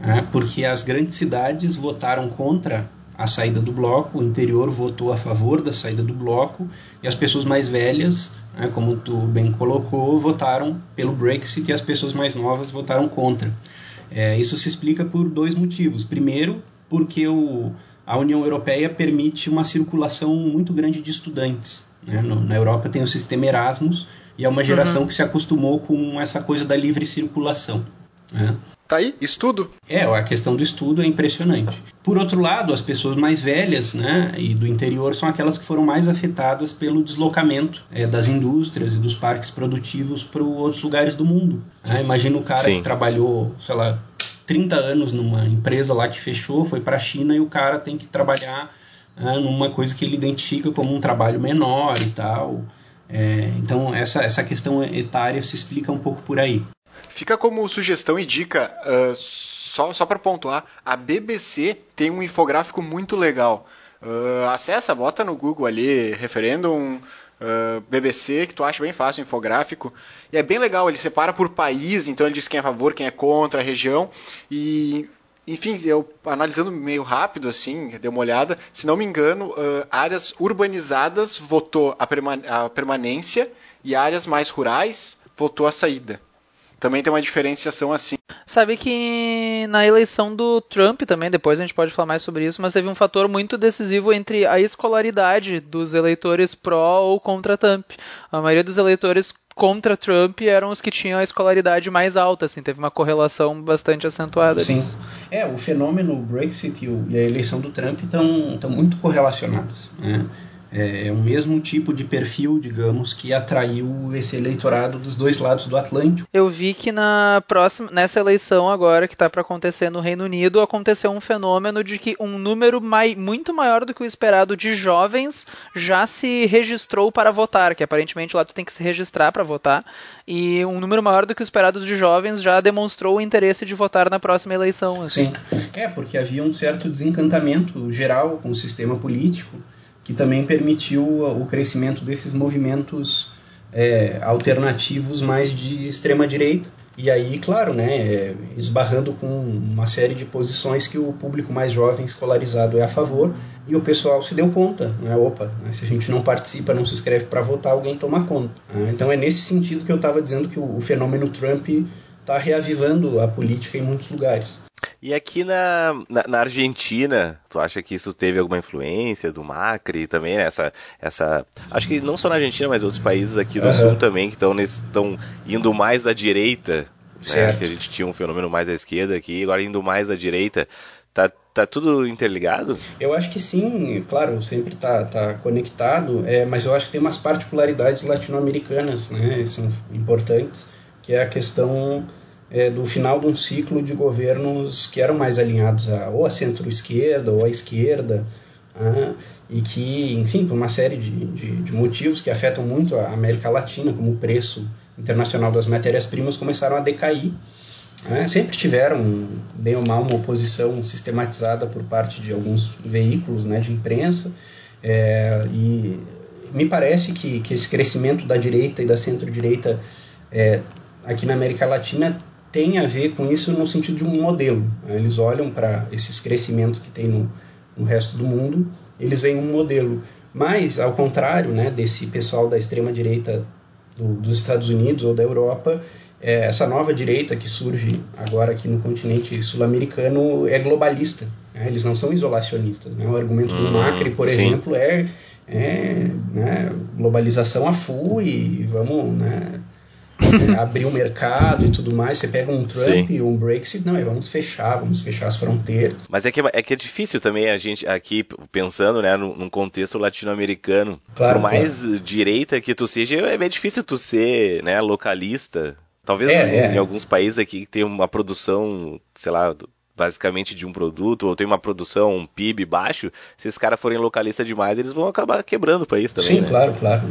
né, porque as grandes cidades votaram contra a saída do bloco, o interior votou a favor da saída do bloco e as pessoas mais velhas, né, como tu bem colocou, votaram pelo Brexit e as pessoas mais novas votaram contra. É, isso se explica por dois motivos. Primeiro, porque o, a União Europeia permite uma circulação muito grande de estudantes. Né? No, na Europa tem o sistema Erasmus e é uma geração uhum. que se acostumou com essa coisa da livre circulação. Né? Tá aí, estudo. É, a questão do estudo é impressionante. Por outro lado, as pessoas mais velhas né, e do interior são aquelas que foram mais afetadas pelo deslocamento é, das indústrias e dos parques produtivos para outros lugares do mundo. Né? Imagina o cara Sim. que trabalhou, sei lá, 30 anos numa empresa lá que fechou, foi para a China e o cara tem que trabalhar né, numa coisa que ele identifica como um trabalho menor e tal. É, então, essa, essa questão etária se explica um pouco por aí. Fica como sugestão e dica, uh, só, só para pontuar, a BBC tem um infográfico muito legal. Uh, acessa, bota no Google ali, referendum uh, BBC, que tu acha bem fácil, infográfico. E é bem legal, ele separa por país, então ele diz quem é a favor, quem é contra a região. E enfim, eu analisando meio rápido, assim, dei uma olhada, se não me engano, uh, áreas urbanizadas votou a, perma a, permanência e áreas mais rurais votou a saída também tem uma diferenciação assim. Sabe que na eleição do Trump também, depois a gente pode falar mais sobre isso, mas teve um fator muito decisivo entre a escolaridade dos eleitores pró ou contra Trump. A maioria dos eleitores contra Trump eram os que tinham a escolaridade mais alta, assim, teve uma correlação bastante acentuada. Sim. Nisso. É, o fenômeno Brexit e a eleição do Trump estão muito correlacionados. Né? É, é o mesmo tipo de perfil, digamos, que atraiu esse eleitorado dos dois lados do Atlântico. Eu vi que na próxima, nessa eleição agora que está para acontecer no Reino Unido, aconteceu um fenômeno de que um número mai, muito maior do que o esperado de jovens já se registrou para votar, que aparentemente lá tu tem que se registrar para votar, e um número maior do que o esperado de jovens já demonstrou o interesse de votar na próxima eleição. Assim. Sim, é porque havia um certo desencantamento geral com o sistema político que também permitiu o crescimento desses movimentos é, alternativos mais de extrema direita. E aí, claro, né, é, esbarrando com uma série de posições que o público mais jovem escolarizado é a favor, e o pessoal se deu conta, né, opa, né, se a gente não participa, não se inscreve para votar, alguém toma conta. Né? Então é nesse sentido que eu estava dizendo que o, o fenômeno Trump está reavivando a política em muitos lugares. E aqui na, na, na, Argentina, tu acha que isso teve alguma influência do Macri também? Né? Essa, essa, acho que não só na Argentina, mas outros países aqui do uhum. sul também que estão indo mais à direita. Né? Que a gente tinha um fenômeno mais à esquerda aqui, agora indo mais à direita. Tá, tá tudo interligado? Eu acho que sim, claro, sempre tá, tá conectado, é, mas eu acho que tem umas particularidades latino-americanas, né, são importantes, que é a questão é, do final de um ciclo de governos que eram mais alinhados a, ou a centro-esquerda ou à esquerda, ah, e que, enfim, por uma série de, de, de, motivos que afetam muito a América Latina, como o preço internacional das matérias-primas, começaram a decair. Ah, sempre tiveram, bem ou mal, uma oposição sistematizada por parte de alguns veículos né, de imprensa, é, e me parece que, que esse crescimento da direita e da centro-direita é, aqui na América Latina tem a ver com isso no sentido de um modelo. Né? Eles olham para esses crescimentos que tem no, no, resto do mundo, eles veem um modelo. Mas, ao contrário né, desse pessoal da extrema-direita do, dos Estados Unidos ou da Europa, é, essa nova direita que surge agora aqui no continente sul-americano é globalista. Né? Eles não são isolacionistas. Né? O argumento do hum, Macri, por sim. exemplo, é, é né, globalização a full e vamos né, é, abrir o um mercado e tudo mais. Você pega um Trump e um Brexit, não, é vamos fechar, vamos fechar as fronteiras. Mas é que é, que é difícil também a gente aqui, pensando né, num, contexto latino-americano. Claro, Por mais claro. direita que tu seja, é bem difícil tu ser né, localista. Talvez é, em, é. alguns países aqui que tem uma produção, sei lá, basicamente de um produto, ou tem uma produção, um PIB baixo, se esses caras forem localistas demais, eles vão acabar quebrando o país também. Sim, né? claro, claro.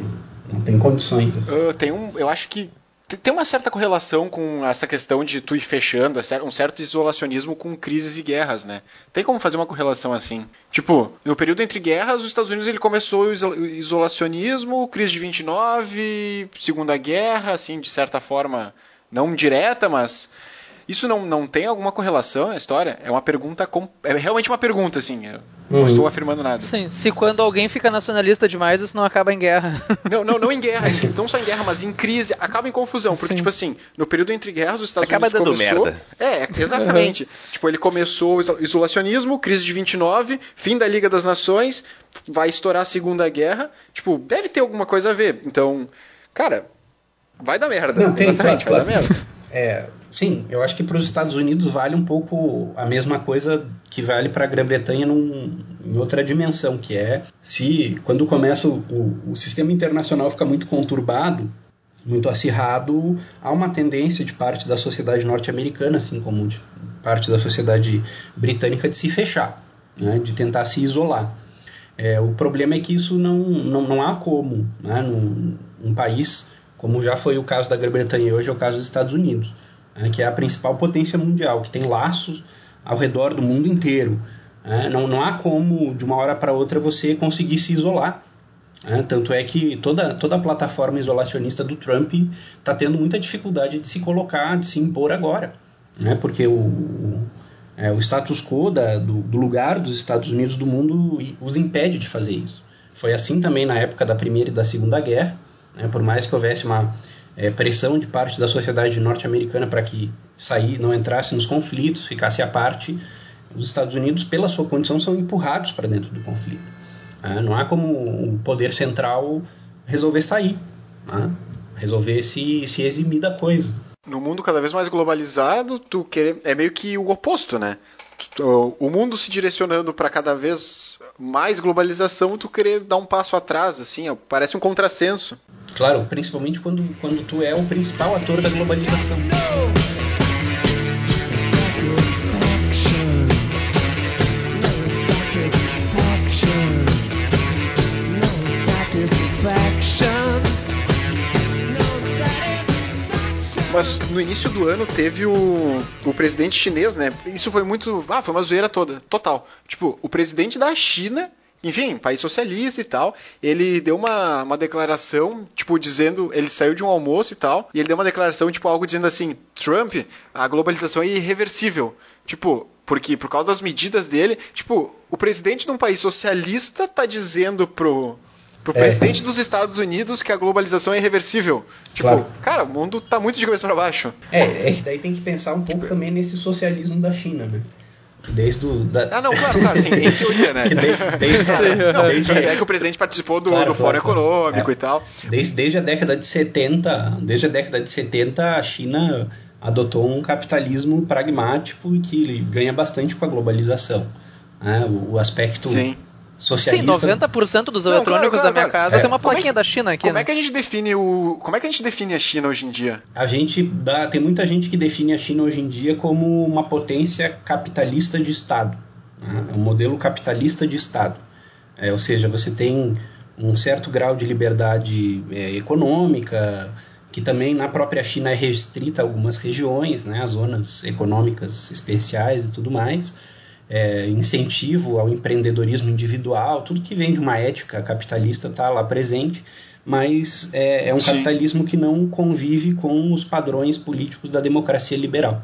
Não tem condições. Uh, tem um, eu acho que tem uma certa correlação com essa questão de tu ir fechando, é um certo isolacionismo com crises e guerras, né? Tem como fazer uma correlação assim? Tipo, no período entre guerras, os Estados Unidos ele começou o isolacionismo, crise de 29, Segunda Guerra, assim, de certa forma, não direta, mas isso não, não tem alguma correlação na história? É uma pergunta. É realmente uma pergunta, assim. Eu não uhum. estou afirmando nada. Sim, se quando alguém fica nacionalista demais, isso não acaba em guerra. Não, não, não em guerra. não só em guerra, mas em crise. Acaba em confusão. Porque, Sim. tipo assim, no período entre guerras, os Estados acaba Unidos dando começou. Merda. É, exatamente. Uhum. Tipo, ele começou o isolacionismo, crise de 29, fim da Liga das Nações, vai estourar a Segunda Guerra. Tipo, deve ter alguma coisa a ver. Então, cara, vai dar merda. Não, tem, exatamente, claro, vai claro. dar merda. É, Sim, eu acho que para os Estados Unidos vale um pouco a mesma coisa que vale para a Grã-Bretanha em outra dimensão, que é se quando começa o, o, sistema internacional fica muito conturbado, muito acirrado, há uma tendência de parte da sociedade norte-americana, assim como de parte da sociedade britânica, de se fechar, né, de tentar se isolar. É, o problema é que isso não, não, não há como, né, num, num país como já foi o caso da Grã-Bretanha e hoje é o caso dos Estados Unidos né, que é a principal potência mundial, que tem laços ao redor do mundo inteiro. Né? Não, não há como, de uma hora para outra, você conseguir se isolar. Né? Tanto é que toda, toda a plataforma isolacionista do Trump está tendo muita dificuldade de se colocar, de se impor agora. Né? Porque o, o, é, o status quo da, do, do lugar dos Estados Unidos do mundo os impede de fazer isso. Foi assim também na época da Primeira e da Segunda Guerra. Né? Por mais que houvesse uma é, pressão de parte da sociedade norte-americana para que sair, não entrasse nos conflitos, ficasse à parte, os Estados Unidos, pela sua condição, são empurrados para dentro do conflito. Ah, não há como o poder central resolver sair, ah, resolver se, se eximir da coisa. No mundo cada vez mais globalizado, tu quer, é meio que o oposto, né? O mundo se direcionando para cada vez mais globalização, tu querer dar um passo atrás, assim, ó, parece um contrassenso. Claro, principalmente quando, quando tu é o principal ator da globalização. Mas no início do ano teve o, o presidente chinês, né? Isso foi muito. Ah, foi uma zoeira toda, total. Tipo, o presidente da China enfim, país socialista e tal. Ele deu uma, uma declaração, tipo, dizendo. Ele saiu de um almoço e tal, e ele deu uma declaração, tipo, algo dizendo assim: Trump, a globalização é irreversível. Tipo, porque por causa das medidas dele, tipo, o presidente de um país socialista tá dizendo pro, pro é. presidente dos Estados Unidos que a globalização é irreversível. Tipo, claro. cara, o mundo tá muito de cabeça para baixo. É, é que daí tem que pensar um pouco também nesse socialismo da China, né? Desde o. Da... Ah, não, claro, claro, sim, em teoria, né? desde, desde, claro, não, desde, é que o presidente participou do, claro, do Fórum Econômico é. e tal. Desde, desde a década de 70, desde a década de 70, a China adotou um capitalismo pragmático e que ganha bastante com a globalização. Né? O, o aspecto Sim socialista. Sim, 90% dos não, eletrônicos claro, claro, da minha casa é. tem uma plaquinha é, da China aqui. Como né? é que a gente define o, como é que a gente define a China hoje em dia? A gente dá, tem muita gente que define a China hoje em dia como uma potência capitalista de Estado, né? um modelo capitalista de Estado. É, ou seja, você tem um certo grau de liberdade é, econômica, que também na própria China é restrita a algumas regiões, né, as zonas econômicas especiais e tudo mais é, incentivo ao empreendedorismo individual, tudo que vem de uma ética capitalista está lá presente, mas é, é um Sim. capitalismo que não convive com os padrões políticos da democracia liberal.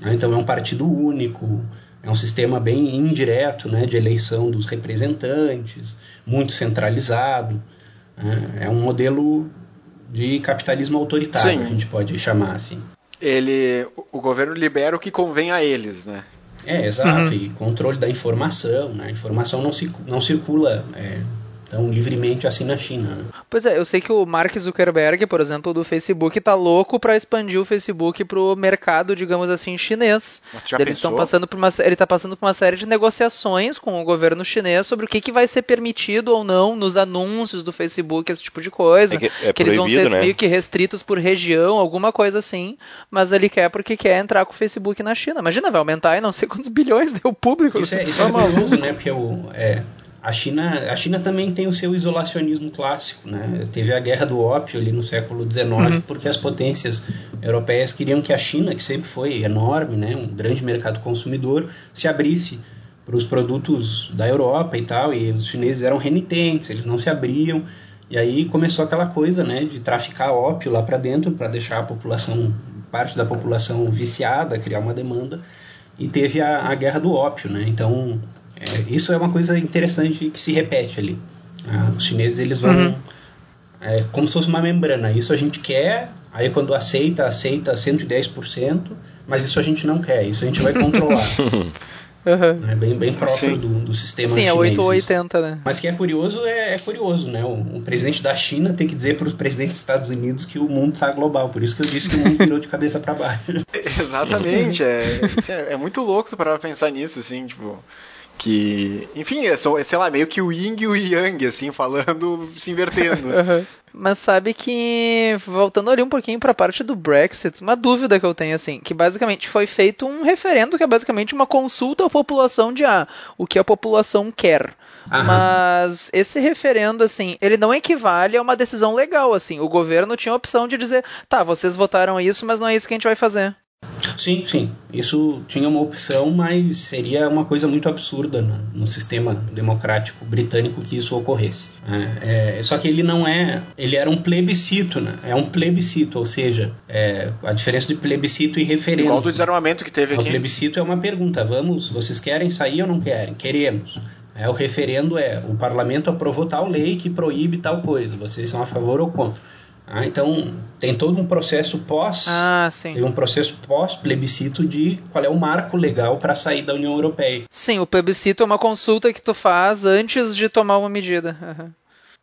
Né? Então é um partido único, é um sistema bem indireto né, de eleição dos representantes, muito centralizado. Né? É um modelo de capitalismo autoritário, Sim. a gente pode chamar assim. Ele, o governo libera o que convém a eles, né? É, exato. Uhum. E controle da informação, né? A informação não, se, não circula é, tão livremente assim na China. Né? Pois é, eu sei que o Mark Zuckerberg, por exemplo, do Facebook, tá louco para expandir o Facebook pro mercado, digamos assim, chinês. Eles estão passando por uma, ele está passando por uma série de negociações com o governo chinês sobre o que, que vai ser permitido ou não nos anúncios do Facebook, esse tipo de coisa. É que, é que eles vão ser né? meio que restritos por região, alguma coisa assim. Mas ele quer porque quer entrar com o Facebook na China. Imagina, vai aumentar e não sei quantos bilhões deu público. Isso é, isso é maluco, né? Porque o, é, a China, a China também tem o seu isolacionismo clássico, né? Teve a guerra do ópio ali no século XIX, uhum. porque as potências europeias queriam que a China, que sempre foi enorme, né, um grande mercado consumidor, se abrisse para os produtos da Europa e tal, e os chineses eram renitentes, eles não se abriam, e aí começou aquela coisa, né, de traficar ópio lá para dentro para deixar a população, parte da população viciada, criar uma demanda, e teve a, a guerra do ópio, né? Então é, isso é uma coisa interessante que se repete ali. Ah, os chineses eles vão uhum. é, como se fosse uma membrana. Isso a gente quer, aí quando aceita, aceita 110%, mas isso a gente não quer, isso a gente vai controlar. Uhum. É bem, bem próprio do, do, sistema Sim, é chinês. Sim, é 880, né? Mas que é curioso, é, é curioso, né? O, o, presidente da China tem que dizer para os presidentes dos Estados Unidos que o mundo está global. Por isso que eu disse que o mundo virou de cabeça para baixo. Exatamente. É, assim, é, é muito louco para pensar nisso, assim, tipo que, enfim, é, só, é, sei lá, meio que o yin e o yang, assim, falando, se invertendo. uhum. Mas sabe que, voltando ali um pouquinho para a parte do Brexit, uma dúvida que eu tenho, assim, que basicamente foi feito um referendo, que é basicamente uma consulta à população de ah, o que a população quer. Aham. Mas esse referendo, assim, ele não equivale a uma decisão legal, assim. O governo tinha a opção de dizer, tá, vocês votaram isso, mas não é isso que a gente vai fazer. Sim, sim. Isso tinha uma opção, mas seria uma coisa muito absurda no, no sistema democrático britânico que isso ocorresse. É, é, só que ele não é. Ele era um plebiscito, né? É um plebiscito, ou seja, é, a diferença de plebiscito e referendo. Igual do desarmamento que teve aqui. O plebiscito é uma pergunta: vamos, vocês querem sair ou não querem? Queremos. É, o referendo é: o parlamento aprovou tal lei que proíbe tal coisa. Vocês são a favor ou contra? Ah, então tem todo um processo pós, ah, tem um processo pós plebiscito de qual é o marco legal para sair da União Europeia. Sim, o plebiscito é uma consulta que tu faz antes de tomar uma medida. Uhum.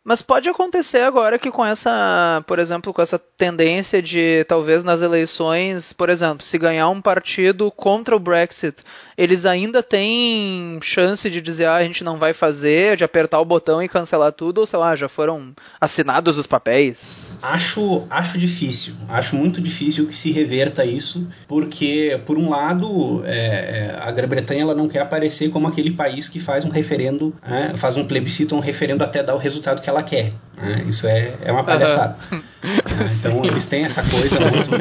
Mas pode acontecer agora que com essa, por exemplo, com essa tendência de talvez nas eleições, por exemplo, se ganhar um partido contra o Brexit, eles ainda têm chance de dizer, ah, a gente não vai fazer, de apertar o botão e cancelar tudo, ou sei lá, já foram assinados os papéis? Acho, acho difícil, acho muito difícil que se reverta isso, porque, por um lado, é, é a Grã-Bretanha ela não quer aparecer como aquele país que faz um referendo, é, faz um plebiscito, um referendo até dar o resultado que ela quer. Né? Isso é, é uma palhaçada. Uhum. Então eles têm essa coisa muito.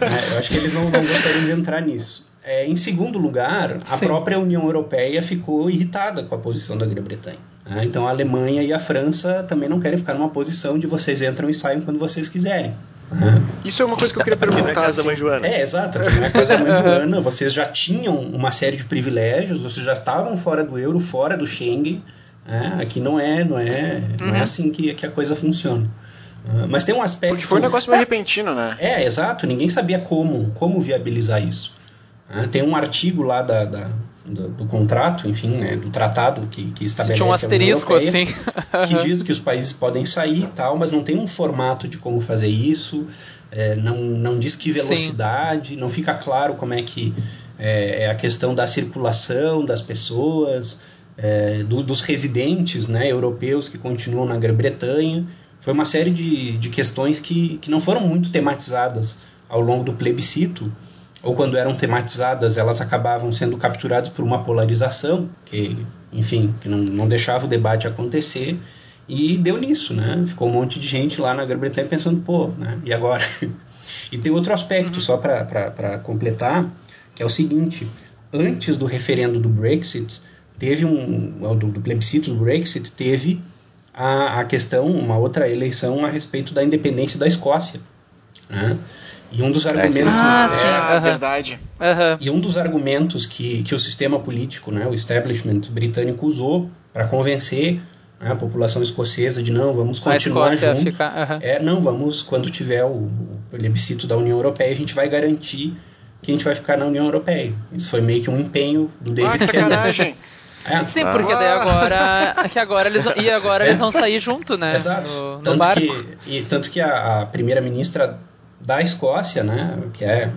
É, eu acho que eles não, não gostariam de entrar nisso. É, em segundo lugar, a Sim. própria União Europeia ficou irritada com a posição da Grã-Bretanha. Né? Então a Alemanha e a França também não querem ficar numa posição de vocês entram e saem quando vocês quiserem. Né? Isso é uma coisa que eu queria perguntar. Assim. Mãe Joana. É, exato. Na casa da Mãe Joana, vocês já tinham uma série de privilégios, vocês já estavam fora do euro, fora do Schengen. Né? Aqui não é, não é, uhum. não é uhum. assim que, que a coisa funciona. Uh, mas tem um aspecto. Porque foi um negócio meio repentino, né? É, exato. Ninguém sabia como, como viabilizar isso. Uh, tem um artigo lá da, da do, do, contrato, enfim, né, do tratado que, que estabelece Tinha um asterisco Europeia, assim. que diz que os países podem sair e tal, mas não tem um formato de como fazer isso, é, não, não diz que velocidade, Sim. não fica claro como é que é, é, a questão da circulação das pessoas, é, do, dos residentes né, europeus que continuam na Grã-Bretanha. Foi uma série de, de questões que, que não foram muito tematizadas ao longo do plebiscito, ou quando eram tematizadas, elas acabavam sendo capturadas por uma polarização, que, enfim, que não, não deixava o debate acontecer, e deu nisso, né? Ficou um monte de gente lá na Grã-Bretanha pensando, pô, né? e agora? e tem outro aspecto, uhum. só para completar, que é o seguinte: antes do referendo do Brexit, teve um. do, do plebiscito do Brexit, teve a, a questão, uma outra eleição a respeito da independência da Escócia. Né? E um dos é, argumentos. Ah, sim, é, uhum. verdade. Uhum. E um dos argumentos que, que o sistema político, né, o establishment britânico usou para convencer né, a população escocesa de não, vamos continuar junto. Ficar, uhum. É, não, vamos, quando tiver o, o plebiscito da União Europeia, a gente vai garantir que a gente vai ficar na União Europeia. Isso foi meio que um empenho do David ah, que sacanagem. É, Sim, ah. porque daí agora. que agora eles, e agora é. eles vão sair junto, né? Exato. No, no tanto, barco. Que, e, tanto que a, a primeira-ministra da Escócia, né, que é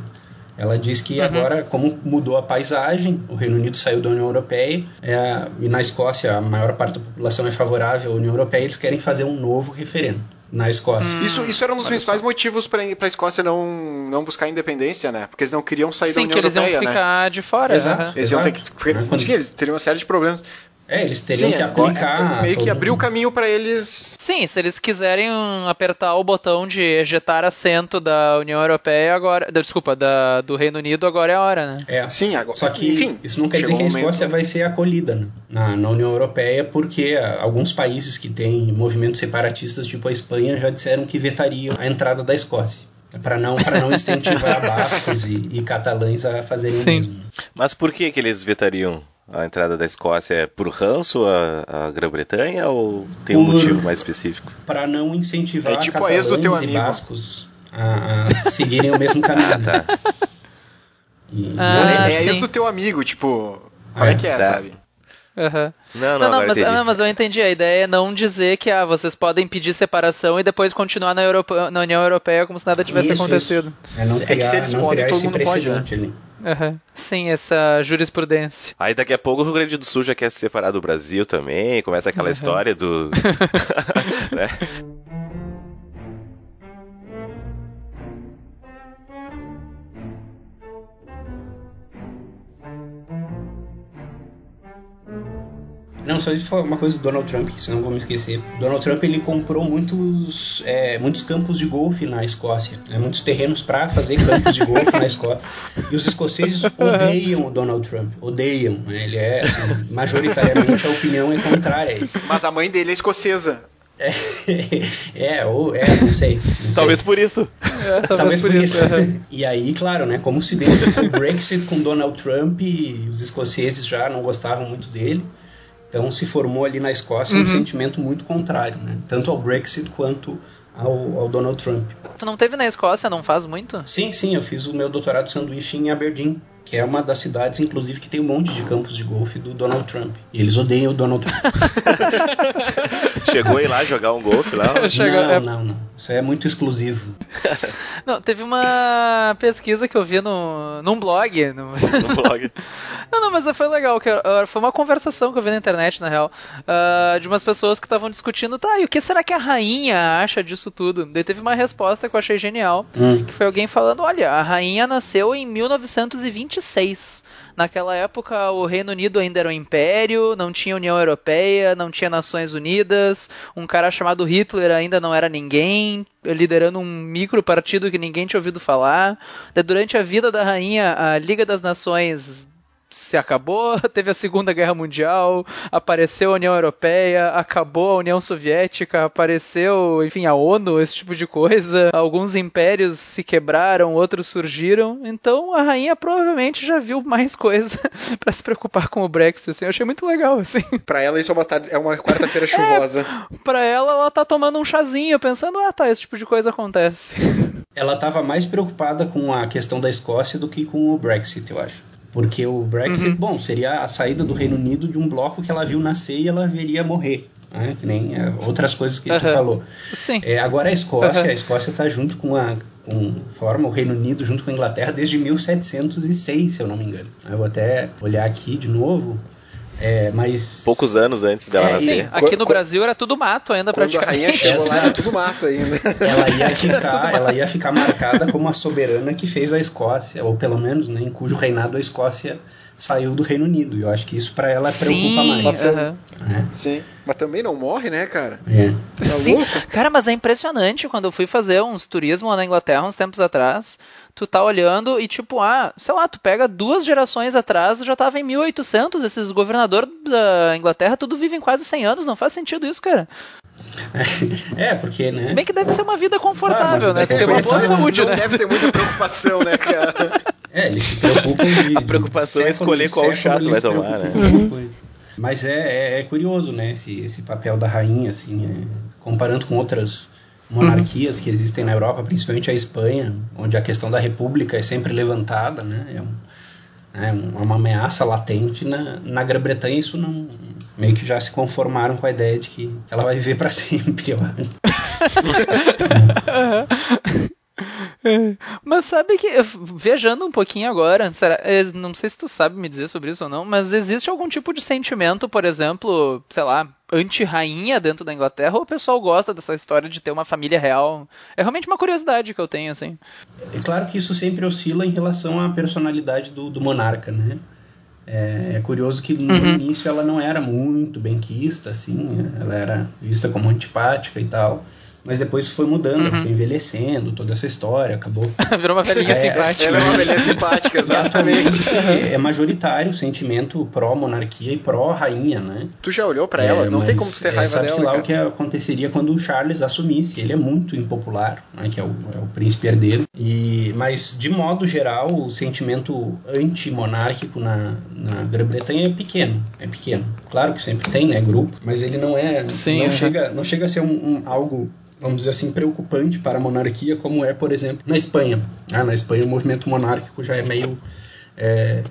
ela diz que uhum. agora, como mudou a paisagem, o Reino Unido saiu da União Europeia é, e na Escócia a maior parte da população é favorável à União Europeia, eles querem fazer um novo referendo na Escócia. Hum, isso, isso era um dos principais só. motivos para a Escócia não, não buscar independência, né? Porque eles não queriam sair Sim, da União Europeia, né? Sim, que eles iam ficar né? de fora. Exato. Uhum. Eles iam ter que... Quando... Eles teriam uma série de problemas. É, eles teriam Sim, que aplicar. É, meio que abrir o caminho para eles. Sim, se eles quiserem apertar o botão de ejetar assento da União Europeia agora. Desculpa, da, do Reino Unido, agora é a hora, né? É, sim, agora. Só que Enfim, isso não quer dizer que a Escócia vai ser acolhida né? na, na União Europeia, porque alguns países que têm movimentos separatistas, tipo a Espanha, já disseram que vetariam a entrada da Escócia para não para não incentivar bascos e, e, catalães a fazerem Sim. o mesmo. Mas por que que eles vetariam a entrada da Escócia é por ranço a, a Grã-Bretanha ou tem um motivo mais específico? Para não incentivar é tipo a ex do teu amigo. bascos a, a seguirem o mesmo caminho. Ah, tá. E, ah, é, é a ex do teu amigo, tipo, como é, é que é, tá. sabe? Uhum. Não, não, não, não mas, não, mas, eu entendi. A ideia é não dizer que ah, vocês podem pedir separação e depois continuar na, Europa, na União Europeia como se nada tivesse isso, acontecido. Isso. É, não criar, é que se eles podem, todo mundo pode. Né? Uhum. Sim, essa jurisprudência. Aí daqui a pouco o Rio Grande do Sul já quer se separar do Brasil também, começa aquela uhum. história do. né? Não, só isso foi uma coisa do Donald Trump, que senão vou me esquecer. Donald Trump ele comprou muitos, é, muitos campos de golfe na Escócia, né? muitos terrenos para fazer campos de golfe na Escócia. E os escoceses odeiam o Donald Trump, odeiam. Né? Ele é, assim, majoritariamente, a opinião é contrária. Mas a mãe dele é escocesa. É, é, ou, é, não sei. Não talvez sei. por isso. É, talvez, talvez, por, por isso. isso. e aí, claro, né, como se deu o Brexit com Donald Trump e os escoceses já não gostavam muito dele. Então se formou ali na Escócia uhum. um sentimento muito contrário, né? tanto ao Brexit quanto ao, ao, Donald Trump. Tu não teve na Escócia, não faz muito? Sim, sim, eu fiz o meu doutorado de sanduíche em Aberdeen, que é uma das cidades, inclusive, que tem um monte de campos de golfe do Donald Trump. E eles odeiam o Donald Trump. Chegou aí lá jogar um golfe lá? não, não, não. Isso é muito exclusivo. Não, teve uma pesquisa que eu vi no, num blog. No... no blog. Não, não, mas foi legal. Que foi uma conversação que eu vi na internet, na real, uh, de umas pessoas que estavam discutindo, tá, e o que será que a rainha acha disso tudo? Daí teve uma resposta que eu achei genial, hum. que foi alguém falando, olha, a rainha nasceu em 1926. Naquela época, o Reino Unido ainda era um império, não tinha União Europeia, não tinha Nações Unidas, um cara chamado Hitler ainda não era ninguém, liderando um micro partido que ninguém tinha ouvido falar. Durante a vida da rainha, a Liga das Nações se acabou, teve a Segunda Guerra Mundial, apareceu a União Europeia, acabou a União Soviética, apareceu, enfim, a ONU, esse tipo de coisa. Alguns impérios se quebraram, outros surgiram. Então a rainha provavelmente já viu mais coisa para se preocupar com o Brexit. Assim. Eu achei muito legal, assim. Para ela isso é uma, tarde, é uma quarta-feira chuvosa. É, para ela, ela tá tomando um chazinho, pensando, ah, tá, esse tipo de coisa acontece. Ela estava mais preocupada com a questão da Escócia do que com o Brexit, eu acho. Porque o Brexit, uhum. bom, seria a saída do Reino Unido de um bloco que ela viu nascer e ela veria morrer. Né? Que nem é, outras coisas que uhum. tu falou. Sim. É, agora a Escócia, uhum. a Escócia está junto com a com, forma o Reino Unido junto com a Inglaterra desde 1706, se eu não me engano. Eu vou até olhar aqui de novo. É, mas... Poucos anos antes dela é, nascer. Aqui no Brasil era tudo mato ainda Quando praticamente. a rainha chegou lá era tudo mato ainda. Ela ia ficar, ela ia ficar marcada como a soberana que fez a Escócia, ou pelo menos, né, em cujo reinado a Escócia saiu do Reino Unido. E eu acho que isso para ela Sim, preocupa mais. Mas, uh -huh. é. Sim. Mas também não morre, né, cara? É. Tá Sim. Cara, mas é impressionante quando eu fui fazer uns turismo lá na Inglaterra uns tempos atrás. Tu tá olhando e tipo, ah, sei lá, tu pega duas gerações atrás, já tava em 1800, esses governadores da Inglaterra tudo vivem quase 100 anos, não faz sentido isso, cara. É, porque, né? Se bem que deve ser uma vida confortável, ah, né? Porque é uma boa saúde, não né? deve ter muita preocupação, né, cara? É, eles se preocupam de. A preocupação é escolher qual chato vai tomar, né? Mas é, é, é, curioso, né, esse, esse papel da rainha, assim, é, comparando com outras monarquias que existem na Europa, principalmente a Espanha, onde a questão da república é sempre levantada, né, é, um, é uma ameaça latente. Na, na Grã-Bretanha isso não, meio que já se conformaram com a ideia de que ela vai viver para sempre, eu acho. Mas sabe que, viajando um pouquinho agora, será, é, não sei se tu sabe me dizer sobre isso ou não, mas existe algum tipo de sentimento, por exemplo, sei lá, anti-rainha dentro da Inglaterra, ou o pessoal gosta dessa história de ter uma família real? É realmente uma curiosidade que eu tenho, assim. É claro que isso sempre oscila em relação à personalidade do, do monarca, né? É, é, curioso que no uhum. início ela não era muito benquista, assim, ela era vista como antipática e tal. Mas depois foi mudando, uhum. foi envelhecendo, toda essa história, acabou. Virou uma velhinha é, simpática. É uma velhinha simpática, exatamente. é majoritário o sentimento pró-monarquia e pró-rainha, né? Tu já olhou para ela? É, não tem como ter raiva sabe dela. Sabe lá cara. o que aconteceria quando o Charles assumisse. Ele é muito impopular, né, que é o, é o príncipe herdeiro. E, mas, de modo geral, o sentimento anti-monárquico na, na Grã-Bretanha é pequeno. É pequeno. Claro que sempre tem, né, grupo, mas ele não é. Sim, não, chega, não chega a ser um, um algo vamos dizer assim, preocupante para a monarquia, como é, por exemplo, na Espanha. Ah, na Espanha o movimento monárquico já é meio é,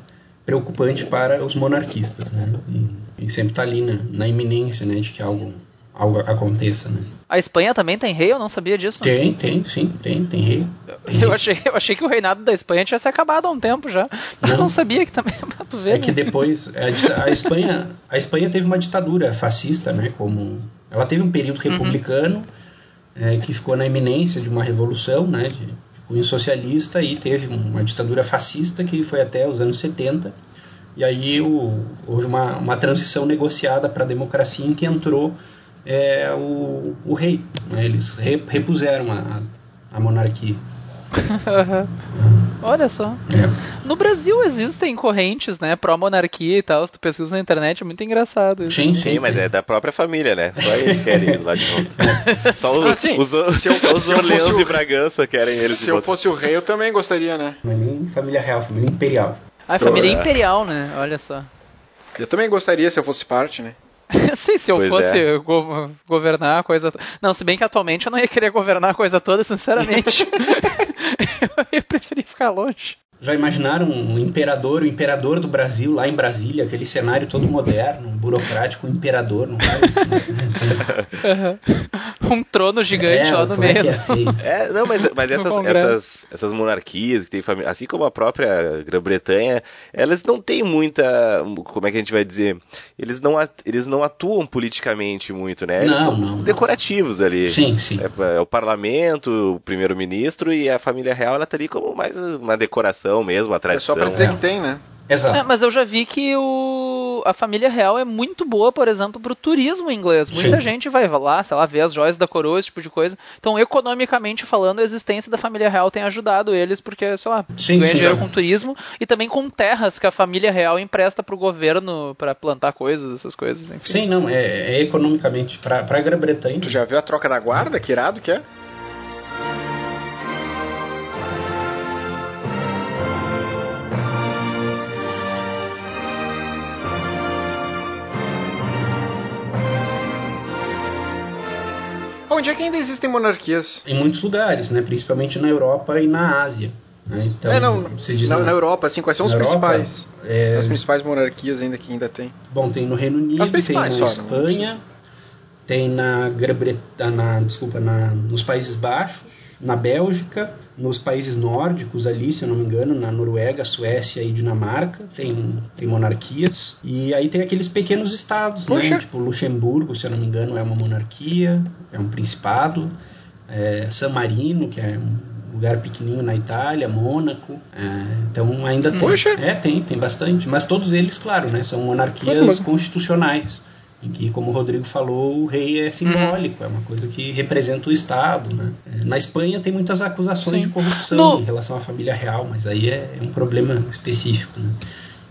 preocupante para os monarquistas, né? E, e sempre está ali na, na, iminência, né, de que algo algo aconteça, né? A Espanha também tem rei? Eu não sabia disso. Tem, tem, sim, tem, tem rei. Tem eu, rei. Achei, eu achei que o reinado da Espanha tinha se acabado há um tempo já. Não. Eu não sabia que também pra tu ver. É né? que depois a, a, Espanha, a Espanha teve uma ditadura fascista, né? Como ela teve um período uhum. republicano. Uhum é, que ficou na iminência de uma revolução, né, de cunho socialista, e teve uma ditadura fascista que foi até os anos 70. E aí o, houve uma, uma transição negociada para a democracia em que entrou é, o, o rei. Né, eles re, repuseram a, a monarquia. Olha só. É. No Brasil existem correntes, né, pró-monarquia e tal. Se tu pesquisa na internet, é muito engraçado. Isso. Sim, sim, mas é da própria família, né? Só eles querem eles lá de volta. Só os, ah, sim. os, os, eu, os Orleans e Bragança querem eles Se eu volta. fosse o rei, eu também gostaria, né? Família, família real, família imperial. Ah, família é. imperial, né? Olha só. Eu também gostaria se eu fosse parte, né? Sim, se eu pois fosse é. go governar a coisa. Não, se bem que atualmente eu não ia querer governar a coisa toda, sinceramente. eu preferi ficar longe. Já imaginaram um imperador, o imperador do Brasil lá em Brasília, aquele cenário todo moderno, burocrático, um imperador, não faz isso, né? Um trono gigante é, lá no meio. É, é, não, mas, mas essas, essas, essas monarquias que tem família, assim como a própria Grã-Bretanha, elas não têm muita, como é que a gente vai dizer, eles não, eles não atuam politicamente muito, né? Eles não, são não, decorativos não. ali. Sim, sim. É, é o parlamento, o primeiro-ministro e a família real, ela tá ali como mais uma decoração mesmo, a tradição. É só pra dizer que tem, né? Exato. É, mas eu já vi que o, a família real é muito boa, por exemplo, pro turismo inglês. Muita Sim. gente vai lá, sei lá, ver as joias da coroa, esse tipo de coisa. Então, economicamente falando, a existência da família real tem ajudado eles, porque, sei lá, Sim, ganha dinheiro com turismo e também com terras que a família real empresta pro governo para plantar coisas, essas coisas. Enfim. Sim, não, é, é economicamente. Pra, pra Grã-Bretanha. Tu já viu a troca da guarda? Que irado que é? Que ainda existem monarquias? Em muitos lugares, né? Principalmente na Europa e na Ásia. né? Então, é, não, na, na- Europa, assim, quais são os principais? é, As principais monarquias ainda que ainda tem. Bom, tem no Reino Unido, tem na só, não Espanha, tem na Grã-Bretanha, desculpa, na, nos Países Baixos, na Bélgica, nos países nórdicos ali, se eu não me engano, na Noruega, Suécia e Dinamarca, tem, tem monarquias. E aí tem aqueles pequenos estados, né? Tipo Luxemburgo, se eu não me engano, é uma monarquia, é um principado. É, San Marino, que é um lugar pequenininho na Itália, Mônaco. é, então ainda tem. Poxa. É, tem, tem bastante. Mas todos eles, claro, né, são monarquias constitucionais. Em que, como o Rodrigo falou, o rei é simbólico, é uma coisa que representa o Estado. Né? É, Na Espanha tem muitas acusações Sim. de corrupção No- em relação à família real, mas aí é, é um problema específico. Né?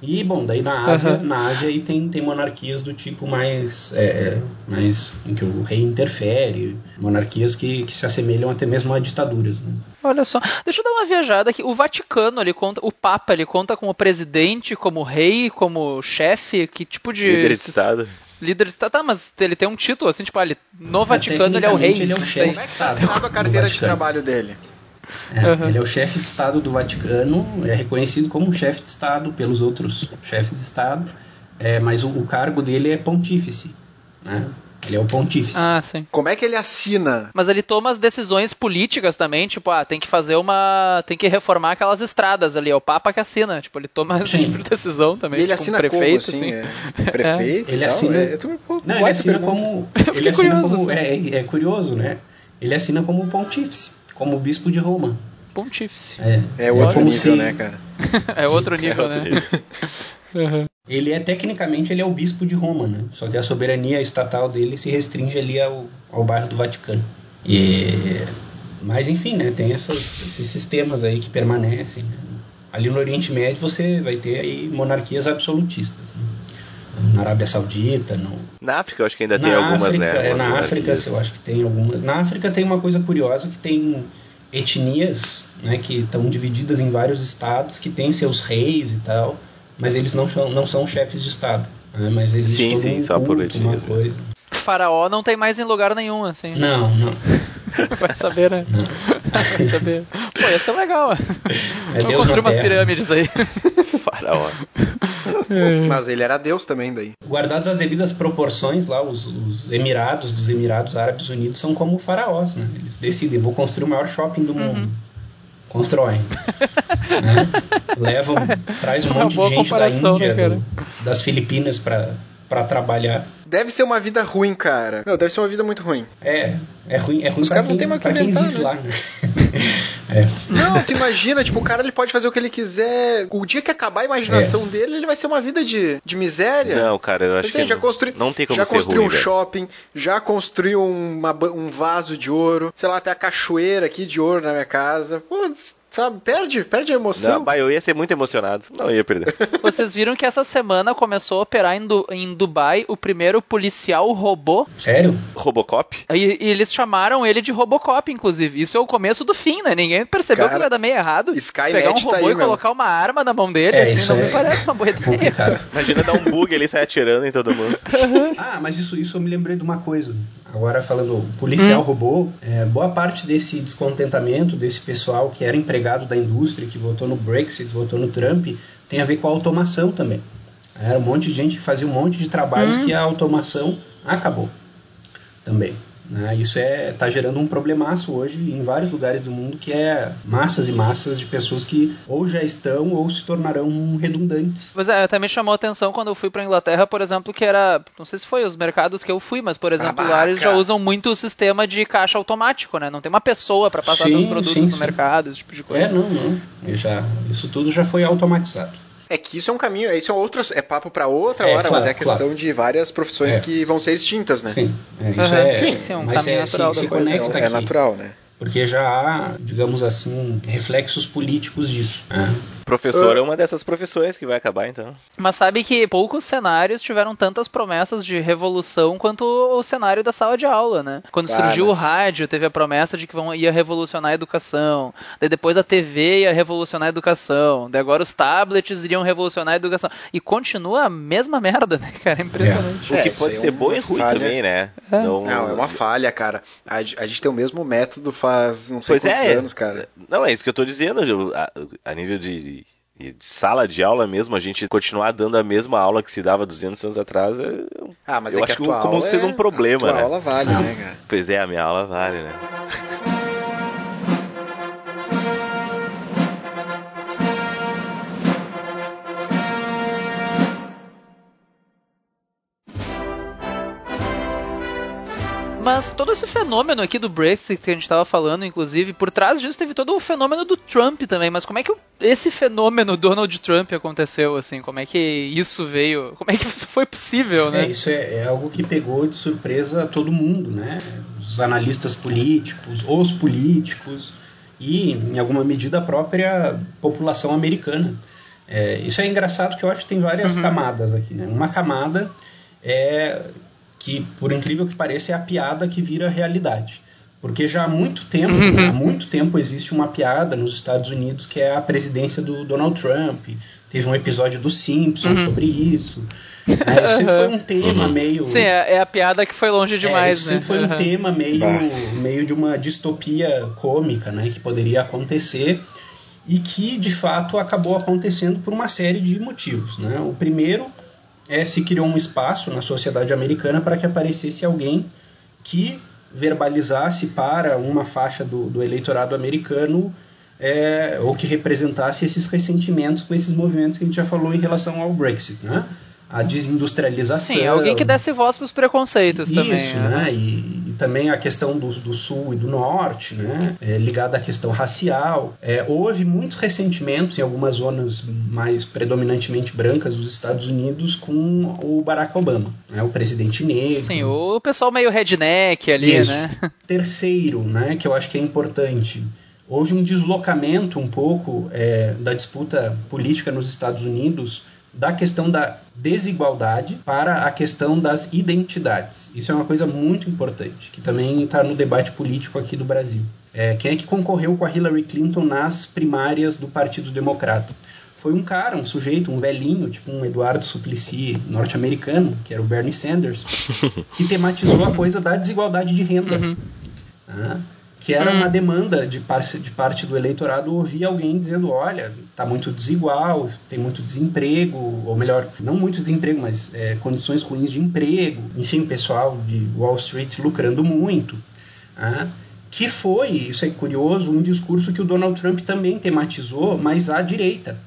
E, bom, daí na Ásia, Aham. na Ásia aí tem, tem monarquias do tipo mais, é, mais em que o rei interfere, monarquias que, que se assemelham até mesmo a ditaduras. Né? Olha só, deixa eu dar uma viajada aqui. O Vaticano, ele conta, o Papa, ele conta como presidente, como rei, como chefe, que tipo de Líder de Estado. Líder de estado? Tá, mas ele tem um título assim, tipo, ele, no Vaticano ele é o rei. ele é o não chefe. sei. Como é que tá Estado assinado a carteira de trabalho dele? É, Aham. Ele é o chefe de Estado do Vaticano, é reconhecido como chefe de Estado pelos outros chefes de Estado, é, mas o, o cargo dele é pontífice. Né? Ele é o pontífice. Ah, sim. Como é que ele assina? Mas ele toma as decisões políticas também, tipo, ah, tem que fazer uma. tem que reformar aquelas estradas ali, é o Papa que assina, tipo, ele toma esse Sim. tipo de decisão também. e ele tipo, um assina prefeito, como, assim? assim. É, prefeito? Ele e tal? assina- É, Não, ele assina pergunta. como. Ele assina curioso, como. assim. É, é curioso, né? Ele assina como pontífice, como bispo de Roma. Pontífice. É, É outro nível, se- né, cara? É outro nível, outro né? nível. Ele é tecnicamente ele é o bispo de Roma, né? Só que a soberania estatal dele se restringe ali ao, ao bairro do Vaticano. E mas enfim, né? Tem essas, esses sistemas aí que permanecem. né? Ali no Oriente Médio você vai ter aí monarquias absolutistas. né? Na Arábia Saudita, no, Na África eu acho que ainda tem na algumas, África, né? é, na África eu acho que tem algumas. Na África tem uma coisa curiosa que tem etnias, né, que estão divididas em vários estados, que têm seus reis e tal, mas eles não são, não são chefes de estado. né, mas existe Sim, sim, um só por culto, etnias uma mesmo. coisa. Faraó não tem mais em lugar nenhum, assim. Não, não. Vai saber, né? não. Vai saber. Pô, ia ser legal. É Vamos Deus construir umas Terra. pirâmides aí. Faraó. Mas ele era Deus também daí. Guardadas as devidas proporções, lá os, os Emirados dos Emirados Árabes Unidos são como faraós, né? Eles decidem, vou construir o maior shopping do mundo. Constroem. né? Levam, traz um Uma monte de gente da comparação, Índia, né, do- das Filipinas para para trabalhar. Deve ser uma vida ruim, cara. Meu, deve ser uma vida muito ruim. É, é ruim, é ruim Os caras não têm mais o que inventar, né? lá, né? é. Não, tu imagina, tipo, o cara ele pode fazer o que ele quiser. O dia que acabar a imaginação dele, ele vai ser uma vida de, de miséria. Não, cara, eu acho é, que já não, construi, não tem como já ser construiu ruim, um velho. shopping, já construiu uma um vaso de ouro, sei lá, até a cachoeira aqui de ouro na minha casa. Pô, sabe, perde, perde a emoção. Não, bah, eu ia ser muito emocionado. Não ia perder. Vocês viram que essa semana começou a operar em, Du- em Dubai o primeiro policial robô? Sério? Robocop? E, e eles chamaram ele de Robocop, inclusive. Isso é o começo do fim, né? Ninguém percebeu Cara, que vai dar meio errado. Skynet Pegar um tá robô aí e colocar uma arma na mão dele, É, assim, isso não é me parece uma boa ideia. Imagina dar um bug ali e sair atirando em todo mundo. Ah, mas isso, isso eu me lembrei de uma coisa. Agora falando policial robô, é, boa parte desse descontentamento desse pessoal que era empregado legado da indústria que votou no Brexit, votou no Trump, tem a ver com a automação também. Era um monte de gente que fazia um monte de trabalhos uhum. que a automação acabou também. Né? Isso está é, tá gerando um problemaço hoje em vários lugares do mundo, que é massas e massas de pessoas que ou já estão ou se tornarão redundantes. Pois é, até me chamou a atenção quando eu fui para Inglaterra, por exemplo, que era, não sei se foi os mercados que eu fui, mas por exemplo, lá eles já usam muito o sistema de caixa automático, né? Não tem uma pessoa para passar sim, os produtos sim, no sim. mercado, esse tipo de coisa. É, não, não. Já, isso tudo já foi automatizado. É que isso é um caminho, isso é outro, é papo para outra é, hora, claro, mas é a questão claro. de várias profissões é. que vão ser extintas, né? Sim, é, isso uhum. é, Sim, sim, um caminho é, natural se, da se coisa. É, é natural, né? porque já há, digamos assim, reflexos políticos disso. Né? Professor é uma dessas profissões que vai acabar, então. Mas sabe que poucos cenários tiveram tantas promessas de revolução quanto o cenário da sala de aula, né? Quando ah, surgiu mas... o rádio, teve a promessa de que vão, ia revolucionar a educação. Daí depois a TV ia revolucionar a educação. Daí agora os tablets iriam revolucionar a educação. E continua a mesma merda, né, cara? É impressionante. É. O que é, pode ser bom e ruim falha. também, né? É. Não, não, é uma falha, cara. A, a gente tem o mesmo método faz não sei pois quantos é. anos, cara. Não, é isso que eu tô dizendo. A, a nível de, de, sala de aula mesmo, a gente continuar dando a mesma aula que se dava 200 anos atrás, é, ah, mas eu é acho que como sendo um problema, a tua né? aula vale, né, cara? Pois é, a minha aula vale, né? Mas todo esse fenômeno aqui do Brexit que a gente estava falando, inclusive, por trás disso teve todo o fenômeno do Trump também. Mas como é que esse fenômeno Donald Trump aconteceu, assim? Como é que isso veio? Como é que isso foi possível, né? É, isso é, é algo que pegou de surpresa todo mundo, né? Os analistas políticos, os políticos e, em alguma medida, a própria população americana. É, isso é engraçado que eu acho que tem várias uhum. camadas aqui, né? Uma camada é que, por incrível que pareça, é a piada que vira realidade. Porque já há muito tempo, uhum. né, há muito tempo existe uma piada nos Estados Unidos que é a presidência do Donald Trump. Teve um episódio do Simpsons uhum. sobre isso. É, isso sempre foi um tema uhum. meio. Sim, é, é, a piada que foi longe demais. É, isso sempre né? foi um tema meio, meio de uma distopia cômica, né? Que poderia acontecer e que de fato acabou acontecendo por uma série de motivos. Né? O primeiro é, se criou um espaço na sociedade americana para que aparecesse alguém que verbalizasse para uma faixa do, do eleitorado americano é, ou que representasse esses ressentimentos com esses movimentos que a gente já falou em relação ao Brexit, né? A desindustrialização. Sim, alguém que desse voz para os preconceitos isso, também. Isso, né? né? E, e, também a questão do, do sul e do norte, né? É, ligada à questão racial. É, houve muitos ressentimentos em algumas zonas mais predominantemente brancas dos Estados Unidos com o Barack Obama, né? o presidente negro. Sim, o pessoal meio redneck ali, isso. né? Terceiro, né? que eu acho que é importante houve um deslocamento um pouco é, da disputa política nos Estados Unidos da questão da desigualdade para a questão das identidades. Isso é uma coisa muito importante, que também está no debate político aqui do Brasil. É, quem é que concorreu com a Hillary Clinton nas primárias do Partido Democrata? Foi um cara, um sujeito, um velhinho, tipo um Eduardo Suplicy norte-americano, que era o Bernie Sanders, que tematizou a coisa da desigualdade de renda. Uhum. Ah, que era uma hum. demanda de parte, de parte do eleitorado ouvir alguém dizendo, olha, está muito desigual, tem muito desemprego, ou melhor, não muito desemprego, mas é, condições ruins de emprego, enfim, pessoal de Wall Street lucrando muito. Ah, que foi, isso é curioso, um discurso que o Donald Trump também tematizou, mas à direita.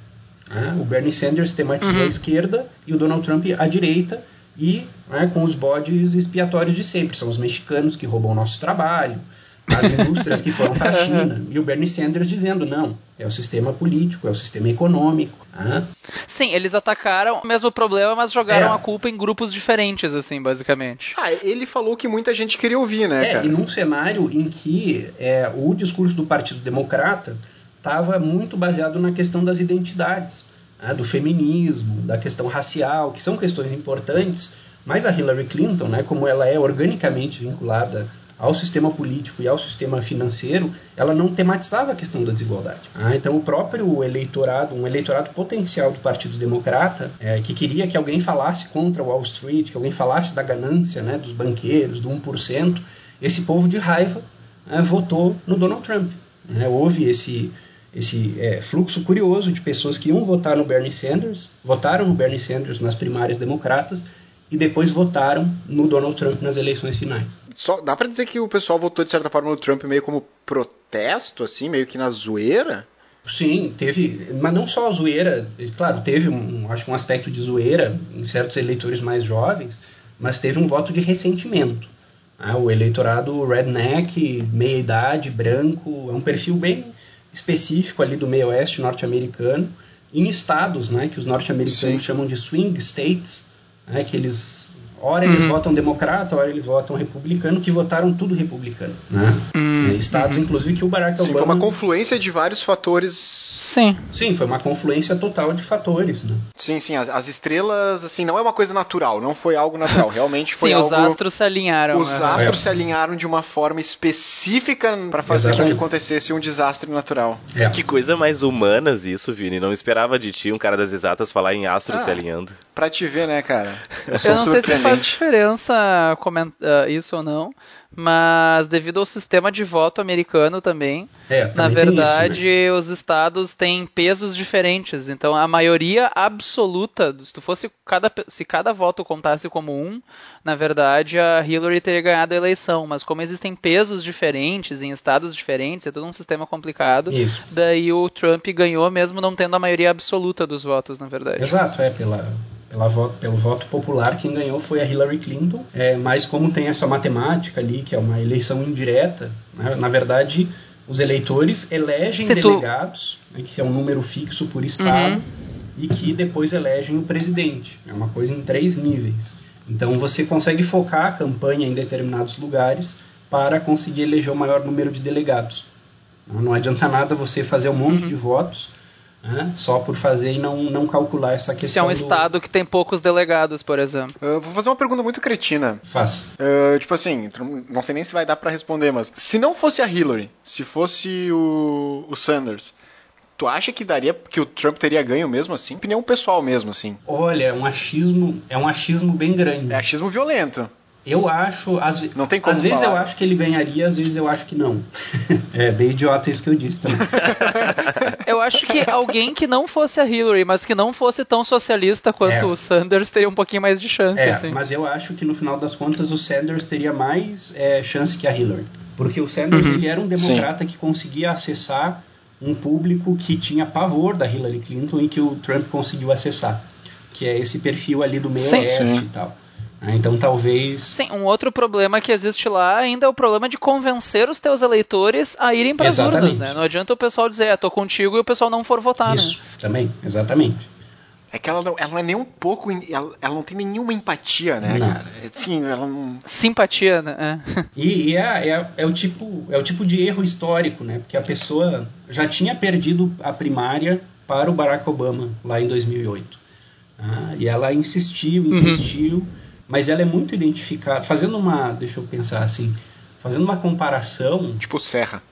Ah, o Bernie Sanders tematizou uhum. a esquerda e o Donald Trump à direita, e né, com os bodes expiatórios de sempre. São os mexicanos que roubam o nosso trabalho, as indústrias que foram para a China. E o Bernie Sanders dizendo, não, é o sistema político, é o sistema econômico. Ah. Sim, eles atacaram o mesmo problema, mas jogaram é. a culpa em grupos diferentes, assim, basicamente. Ah, ele falou que muita gente queria ouvir, né, é, cara? E num cenário em que é, o discurso do Partido Democrata estava muito baseado na questão das identidades, né, do feminismo, da questão racial, que são questões importantes, mas a Hillary Clinton, né, como ela é organicamente vinculada ao sistema político e ao sistema financeiro, ela não tematizava a questão da desigualdade. Ah, então, o próprio eleitorado, um eleitorado potencial do Partido Democrata, é, que queria que alguém falasse contra Wall Street, que alguém falasse da ganância né, dos banqueiros, do 1%, esse povo de raiva é, votou no Donald Trump. É, houve esse, esse é, fluxo curioso de pessoas que iam votar no Bernie Sanders, votaram no Bernie Sanders nas primárias democratas e depois votaram no Donald Trump nas eleições finais. Só dá para dizer que o pessoal votou de certa forma no Trump meio como protesto, assim, meio que na zoeira? Sim, teve, mas não só a zoeira, claro, teve um, acho que um aspecto de zoeira em certos eleitores mais jovens, mas teve um voto de ressentimento. Ah, o eleitorado redneck, meia idade, branco, é um perfil bem específico ali do meio oeste norte-americano, em estados, né, que os norte-americanos chamam de swing states, né, que eles Ora eles uhum. votam democrata, ora eles votam republicano, que votaram tudo republicano. Né? Uhum. Estados, uhum. inclusive, que o Barack Obama... Sim, foi uma confluência de vários fatores... Sim. Sim, foi uma confluência total de fatores. Né? Sim, sim. As, as, estrelas, assim, não é uma coisa natural, não foi algo natural. Realmente foi sim, algo... os astros se alinharam. Os né? astros é. se alinharam de uma forma específica para fazer com que acontecesse um desastre natural. É. Que coisa mais humanas isso, Vini. Não esperava de ti, um cara das exatas, falar em astros ah, se alinhando. Pra te ver, né, cara? Eu, Eu não sei se faz diferença comentar isso ou não, mas devido ao sistema de voto americano também, é, também na verdade isso, né? os estados têm pesos diferentes. Então a maioria absoluta, se fosse cada se cada voto contasse como um, na verdade a Hillary teria ganhado a eleição. Mas como existem pesos diferentes em estados diferentes, é todo um sistema complicado. Isso. Daí o Trump ganhou mesmo não tendo a maioria absoluta dos votos, na verdade. Exato, é pela pela voto, pelo voto popular, quem ganhou foi a Hillary Clinton. É, mas como tem essa matemática ali, que é uma eleição indireta, né, na verdade os eleitores elegem Se delegados, tu... né, que é um número fixo por estado, uhum. e que depois elegem o presidente. É uma coisa em três níveis. Então você consegue focar a campanha em determinados lugares para conseguir eleger o maior número de delegados. Não adianta nada você fazer um monte uhum. de votos né? só por fazer e não, não calcular essa questão. Se é um do... estado que tem poucos delegados, por exemplo. Uh, vou fazer uma pergunta muito cretina. Faz. Uh, tipo assim, não sei nem se vai dar para responder, mas se não fosse a Hillary, se fosse o, o Sanders, Tu acha que daria que o Trump teria ganho mesmo assim? Opinião pessoal mesmo assim. Olha, é um achismo, é um achismo bem grande. É achismo violento. Eu acho, às, não tem como às vezes falar. eu acho que ele ganharia, às vezes eu acho que não. é bem idiota isso que eu disse também. eu acho que alguém que não fosse a Hillary, mas que não fosse tão socialista quanto é. o Sanders teria um pouquinho mais de chance. É, assim. mas eu acho que no final das contas o Sanders teria mais é, chance que a Hillary. Porque o Sanders uhum. ele era um democrata Sim. que conseguia acessar um público que tinha pavor da Hillary Clinton e que o Trump conseguiu acessar. Que é esse perfil ali do meio oeste e tal. Né? Então talvez. Sim, um outro problema que existe lá ainda é o problema de convencer os teus eleitores a irem para as urnas, né? Não adianta o pessoal dizer, é, tô contigo e o pessoal não for votar, Isso, né? também, exatamente. É que ela não, ela não é nem um pouco. Ela, ela não tem nenhuma empatia, né, não. cara? É, sim, ela não. Simpatia, né? É. E, e é, é, é, o tipo, é o tipo de erro histórico, né? Porque a pessoa já tinha perdido a primária para o Barack Obama lá em 2008. Ah, e ela insistiu, uhum. insistiu. Uhum mas ela é muito identificada. Fazendo uma, deixa eu pensar assim, fazendo uma comparação. Tipo Serra.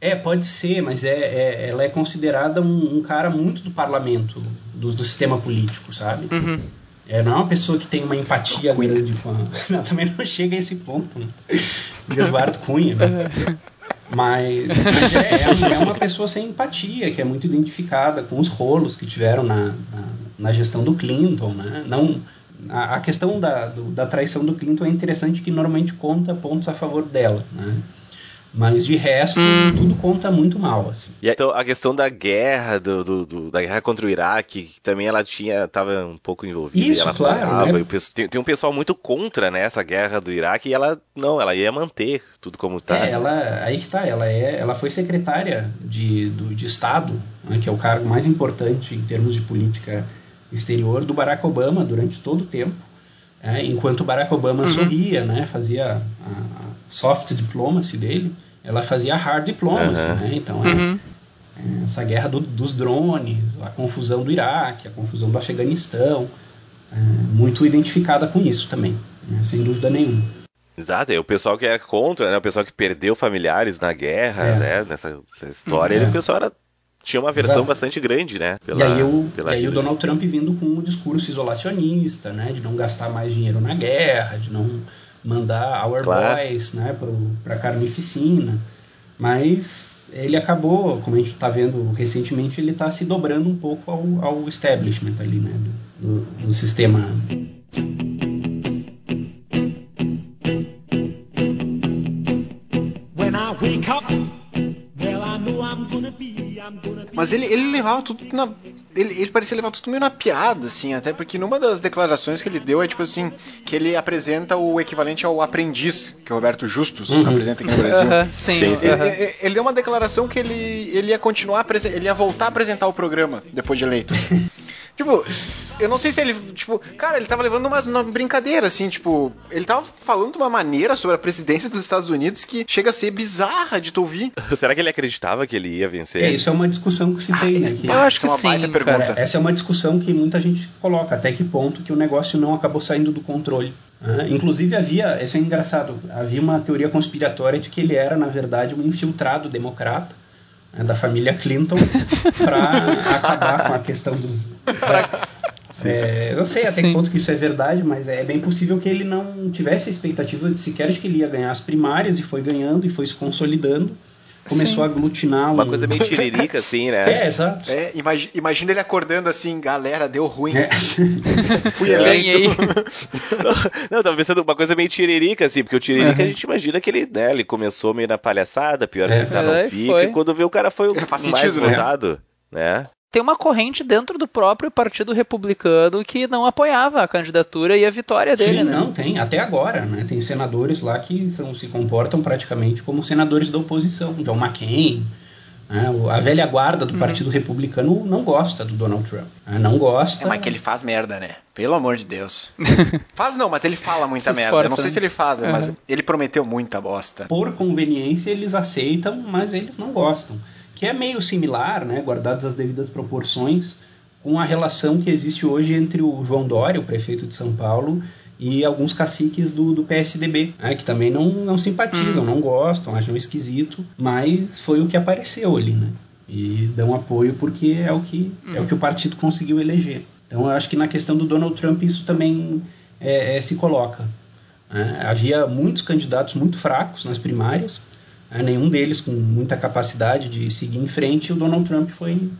É, pode ser, mas é, é ela é considerada um, um, cara muito do parlamento, do, do sistema político, sabe? Uhum. É, não é uma pessoa que tem uma empatia Cunha. grande com a... Não, também não chega a esse ponto, né? Eduardo Cunha, né? Mas, mas é, é, é, uma pessoa sem empatia, que é muito identificada com os rolos que tiveram na, na, na gestão do Clinton, né? Não, a, a questão da, do, da traição do Clinton é interessante que normalmente conta pontos a favor dela, né? Mas de resto, hum. tudo conta muito mal. Assim. E então, a questão da guerra, do, do, do, da guerra contra o Iraque, que também ela tinha, estava um pouco envolvida. Isso, ela claro. Né? Tem, tem, um pessoal muito contra né, essa guerra do Iraque e ela não, ela ia manter tudo como está. É, ela, aí está, ela, é, ela foi secretária de, do, de Estado, né, que é o cargo mais importante em termos de política exterior do Barack Obama durante todo o tempo. É, enquanto Barack Obama uhum. sorria, né, fazia a, a, soft diplomacy dele, ela fazia a hard diplomacy, uhum. né? Então é, uhum. é essa guerra do, dos drones, a confusão do Iraque, a confusão do Afeganistão, é, muito identificada com isso também, né, sem dúvida nenhuma. Exato, é o pessoal que é contra, né, o pessoal que perdeu familiares na guerra, é. né, nessa, nessa história, uhum. o pessoal era tinha uma versão Exato. bastante grande, né? Pela, e aí, o, e aí o Donald Trump vindo com um discurso isolacionista, né? De não gastar mais dinheiro na guerra, de não mandar our claro. boys, né? Para carnificina. Mas ele acabou, como a gente está vendo recentemente, ele está se dobrando um pouco ao, ao establishment ali, né, do, do sistema. Mas ele, ele levava tudo na. Ele, ele parecia levar tudo meio na piada, assim, até porque numa das declarações que ele deu é tipo assim, que ele apresenta o equivalente ao aprendiz, que o Roberto Justus uhum. apresenta aqui no Brasil. Uhum, sim, sim, sim. Ele, ele, ele, deu uma declaração que ele, ele ia continuar, ele ia voltar a apresentar o programa depois de eleito. Tipo, eu não sei se ele, tipo, cara, ele tava levando uma, uma, brincadeira, assim, tipo, ele tava falando de uma maneira sobre a presidência dos Estados Unidos que chega a ser bizarra de tu ouvir. Será que ele acreditava que ele ia vencer? É, isso é uma discussão que se tem, ah, né? Que eu acho que é uma sim, baita pergunta. Cara, essa é uma discussão que muita gente coloca, até que ponto que o negócio não acabou saindo do controle. Uhum. Inclusive havia, isso é engraçado, havia uma teoria conspiratória de que ele era, na verdade, um infiltrado democrata da família Clinton para acabar com a questão dos. É, eu sei até Sim. que ponto que isso é verdade, mas é bem possível que ele não tivesse a expectativa de sequer de que ele ia ganhar as primárias e foi ganhando e foi se consolidando começou Sim. a aglutinar um... Uma coisa meio tiririca, assim, né? É, exato. É, imagina, imagina ele acordando assim, galera, deu ruim. É. Fui eleito. não, não, tava pensando uma coisa meio tiririca, assim, porque o tiririca uhum. a gente imagina que ele, né, ele começou meio na palhaçada, pior é. que tá, não é, fica, foi. e quando vê o cara foi o é, mais sentido, votado, né? né? Tem uma corrente dentro do próprio Partido Republicano que não apoiava a candidatura e a vitória dele, Sim, né? não, tem. Até agora, né? Tem senadores lá que são, se comportam praticamente como senadores da oposição. John McCain, né? a velha guarda do uhum. Partido Republicano não gosta do Donald Trump. Né? Não gosta. É, mas que ele faz merda, né? Pelo amor de Deus. faz não, mas ele fala muita merda. Esforça, Eu não sei né? se ele faz, uhum. mas ele prometeu muita bosta. Por conveniência, eles aceitam, mas eles não gostam que é meio similar, né, guardadas as devidas proporções, com a relação que existe hoje entre o João Dória, o prefeito de São Paulo, e alguns caciques do, do PSDB, né, que também não, não simpatizam, uhum. não gostam, acham esquisito, mas foi o que apareceu ali, né? E dão apoio porque é o que, uhum. é o, que o partido conseguiu eleger. Então eu acho que na questão do Donald Trump isso também é, é, se coloca. Né? Havia muitos candidatos muito fracos nas primárias, nenhum deles com muita capacidade de seguir em frente, o Donald Trump foi